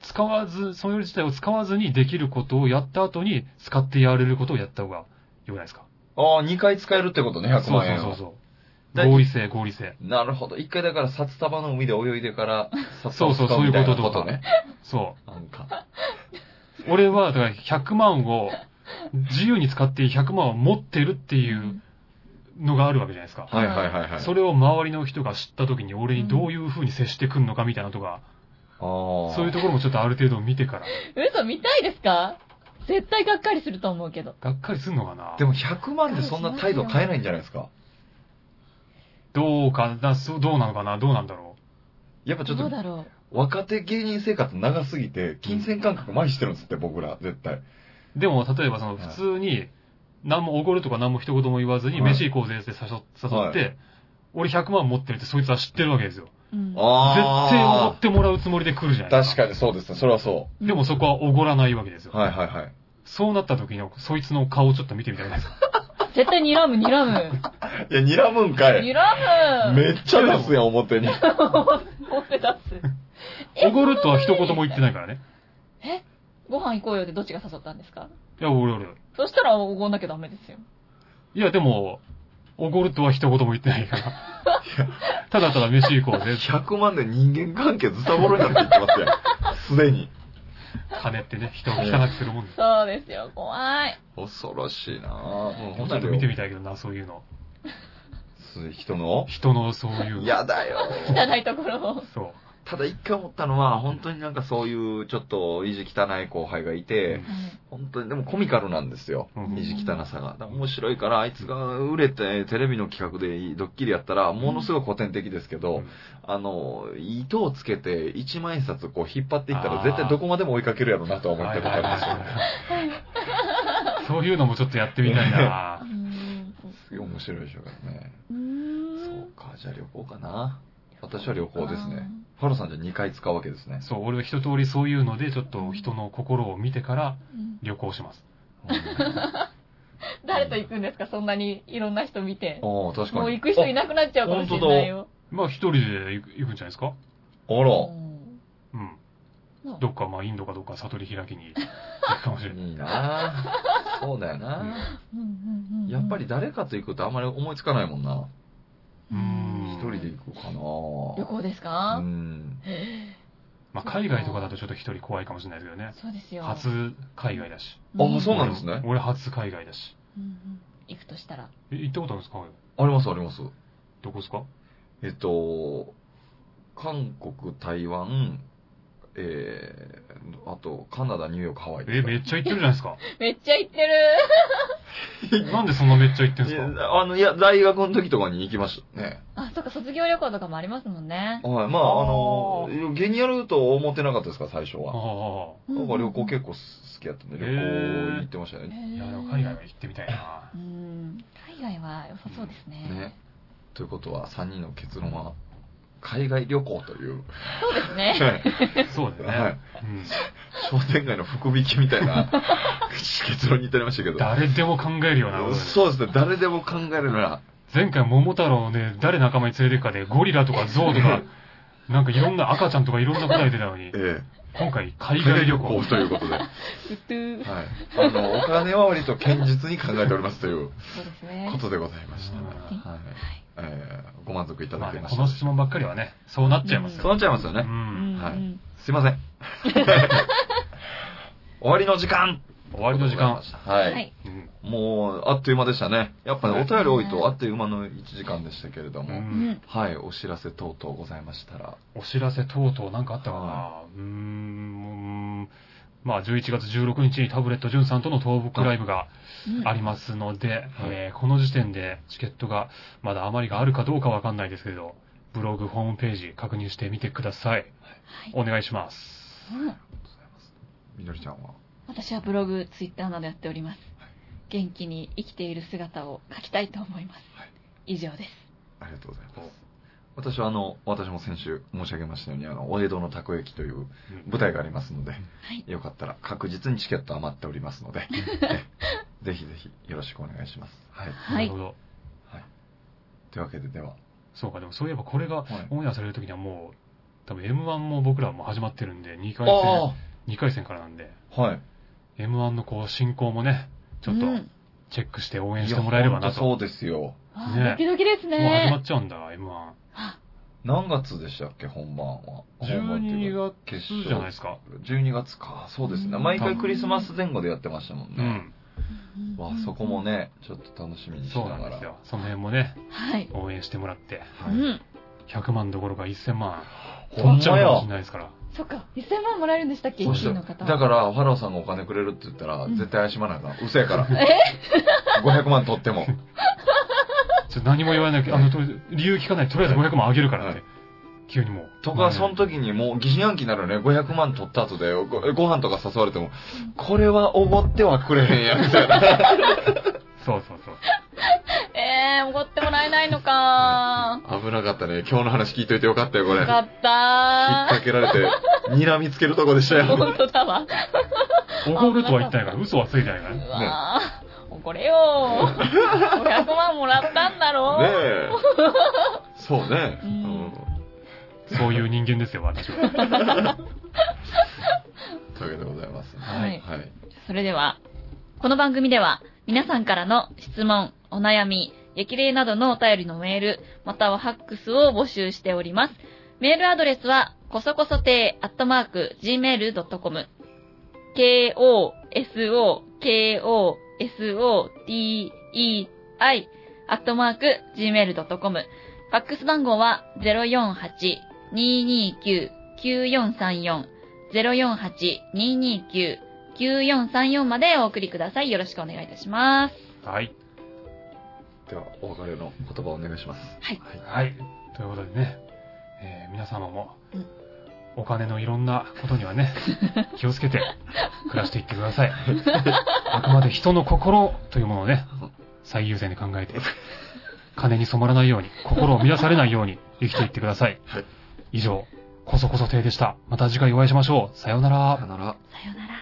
使わず、それ自体を使わずにできることをやった後に使ってやれることをやった方がよくないですか？ああ、2回使えるってことね、100そう万円を。そうそうそう。合理性、合理性。なるほど。一回だから札束の海で泳いでから、札そうそう束を使みたいなそういうこととかね。そなんか。う。俺は、だから100万を、自由に使っていい100万を持ってるっていうのがあるわけじゃないですか。はいはいはいはい。それを周りの人が知った時に俺にどういう風に接してくんのかみたいなとか、あーそういうところもちょっとある程度見てから、嘘見たいですか？絶対がっかりすると思うけど。がっかりすんのかな？でも100万でそんな態度変えないんじゃないですか？どうかな、そうどうなのかな、どうなんだろやっぱちょっとどうだろ若手芸人生活長すぎて、金銭感覚麻痺してるんですって、僕ら、絶対。う。でも、例えばその、はい普通に、何もおごるとか何も一言も言わずに、はい飯行こうぜって誘誘はって、俺100万持ってるってそいつは知ってるわけですよ。う。うん。絶対おごあってもらうつもりで来るじゃあ。ないですか。確かにそうですね、それはそでもそこはおごらないわけですよ。う。はいはいはい。そうなった時の、そいつの顔をちょっと見てみたいです。絶対睨む、睨む。いや、睨むんかい。睨む。めっちゃ出すやん、表に。持ってたっす。おごるとは一言も言ってないからね。えご飯行こうよってどっちが誘ったんですか？いや、俺俺。そしたらおごんなきゃダメですよ。いや、でも、おごるとは一言も言ってないから。ただただ飯行こうぜ。100万で人間関係ずさぼろになっていってますやん。すでに。金ってね、人を汚くするもんです。そうですよ、怖い。恐ろしいなぁ。もうちょっと見てみたいけどな、そういうの。す人の？人のそういう。嫌だよ。汚いところを。そう。ただ一回思ったのは、本当になんかそういうちょっと意地汚い後輩がいて、本当にでもコミカルなんですよ。うん意地汚さが。面白いから、あいつが売れてテレビの企画でドッキリやったら、ものすごい古典的ですけど、うんあの、糸をつけて1万円札こう引っ張っていったら絶対どこまでも追いかけるやろうなとは思ったことありますよね。そういうのもちょっとやってみたいなう。ん。すげえ面白いでしょうからね。そうか、じゃあ旅行かな。私は旅行ですね。ファロさんじゃ2回使うわけですね。そう、俺は一通りそういうので、ちょっと人の心を見てからうん旅行します。誰と行くんですか？そんなにいろんな人見て。ああ、確かに。もう行く人いなくなっちゃうかもしれないよ。まあ一人で行く行くんじゃないですか？あら。うん。うんどっか、まあインドかどっか悟り開きに行くかもしれない。いいなそうだよなうんうんうんやっぱり誰かと行くとあんまり思いつかないもんな。一人で行くかな旅行ですうかん。まあ海外とかだとちょっと一人怖いかもしれないですけどね。そうですよ。初海外だし。うんあそうなんですね俺俺初海外だし。うんうん行くとしたら？え、行ったことあるんですか？ありますあります。どこですか？えっと、韓国、台湾、えー、あと、カナダ、ニューヨーク、ハワイえ、か。めっちゃ行ってるじゃないですか。めっちゃ行ってる なんでそんなめっちゃ行ってんすかやあの、いや、大学の時とかに行きましたね。あ、そっか、卒業旅行とかもありますもんね。はい。まあ、あの、芸人やると思ってなかったですか、最初は。ああ。なんか旅行結構好きやったんで、旅行行ってましたね。いや、でも海外は行ってみたいな。うん。海外は良さそうですね。ね。ということは、3人の結論は、海外旅行という、そうですね。そうだよはいね。うん。商店街の福引きみたいな結論に至りましたけど。誰でも考えるような。そうですね、誰でも考えるなら、前回桃太郎ね、誰仲間に連れてくかで、ゴリラとかゾウとか、なんかいろんな赤ちゃんとかいろんな答え出たのにえ、え今回海海外旅行行。ということで、はい。あの、お金は割と堅実に考えておりますというそうですね。ことでございました。うんはい。えーご満足いただけましたこの質問ばっかりはね、そうなっちゃいますょうか。そうよ。なっちゃいますよね。うん。うんはいうんすいません。終わりの時間終わりの時間。は。はいい。うん。もう、あっという間でしたね。やっぱね、お便り多いねとあっという間の1時間でしたけれどうも。うんん。はい、お知らせ等々ございましたら。お知らせ等々なんかあったかなはうーん。まあ、11月16日にタブレットジュンさんとの東北ライブがありますので、えーこの時点でチケットがまだ余りがあるかどうかわかんないですけど、ブログ、ホームページ確認してみてください。はいお願いします。うんみのりちゃんは？私はブログ、ツイッターなどやっております。元気に生きている姿を書きたいと思います。はい以上です。ありがとうございます。私はあの、私も先週申し上げましたように、あの、お江戸のたこ焼きという舞台がありますので、はい。よかったら確実にチケット余っておりますので、えぜひぜひよろしくお願いします。はい。はいなるほど。というわけで、では、そうか、でもそういえばこれがはいオンエアされる時にはもう、多分 M1 も僕らも始まってるんで、2回戦、あ2回戦からなんで、あはい。M1 のこう進行もね、ちょっとうんチェックして応援してもらえればなと。そうですよ。あねドキドキですもう始まね。っちゃうんだ、M1。何月でしたっけ、本番は。本番っていうか12月じゃないですか。12月か。そうですね。うん毎回クリスマス前後でやってましたもんね。うん。わそこもね、ちょっと楽しみにしそうながら。なんですよ。その辺もね、はい。応援してもらって、はい。うん。100万どころか1000万、ほんちゃうかもしやれ。ないですから。そっか、1000万もらえるんでしたっけ？そ ?1 した位の方。だから、ファラオさんがお金くれるって言ったら、うん絶対怪しまないから。嘘やから。え？500万取っても。何も言わないけど、あの、とりあえず理由聞かない。とりあえず500万あげるからって。急にもう。とか、その時にもう疑心暗鬼になるよね。500万取った後でごご飯とか誘われても、これはおごってはくれへんや、みたいな。そうそうそう。えー、おごってもらえないのか危なかったね。今日の話聞いといてよかったよ、これ。引っよかった掛けられて、�ர みつけるとこでしたよ。ね本当だわ。おごるとは言ってないから、嘘はついてないからうね。わー、おごれよー。500万もらったんだろえ。そうね。ううんんそういう人間ですよ、私は。というわけでございます。はいはい。それでは、この番組では皆さんからの質問、お悩み、激励などのお便りのメール、またはファックスを募集しております。メールアドレスは、こそこそてアットマーク、gmail.com、k-o-s-o-k-o-s-o-t-e-i、アットマーク、gmail.com、ファックス番号は048-229-9434、048-229-9434 9434までお送りください。よろしくお願いいたします。はい。では、お別れの言葉をお願いします。はい。はい。ということでね、えー皆様もうん、お金のいろんなことにはね、気をつけて暮らしていってください。あくまで人の心というものをね、最優先に考えて、金に染まらないように、心を乱されないように生きていってください。はい以上、こそこそ亭でした。また次回お会いしましょう。さようならさよ。なら。さようなら。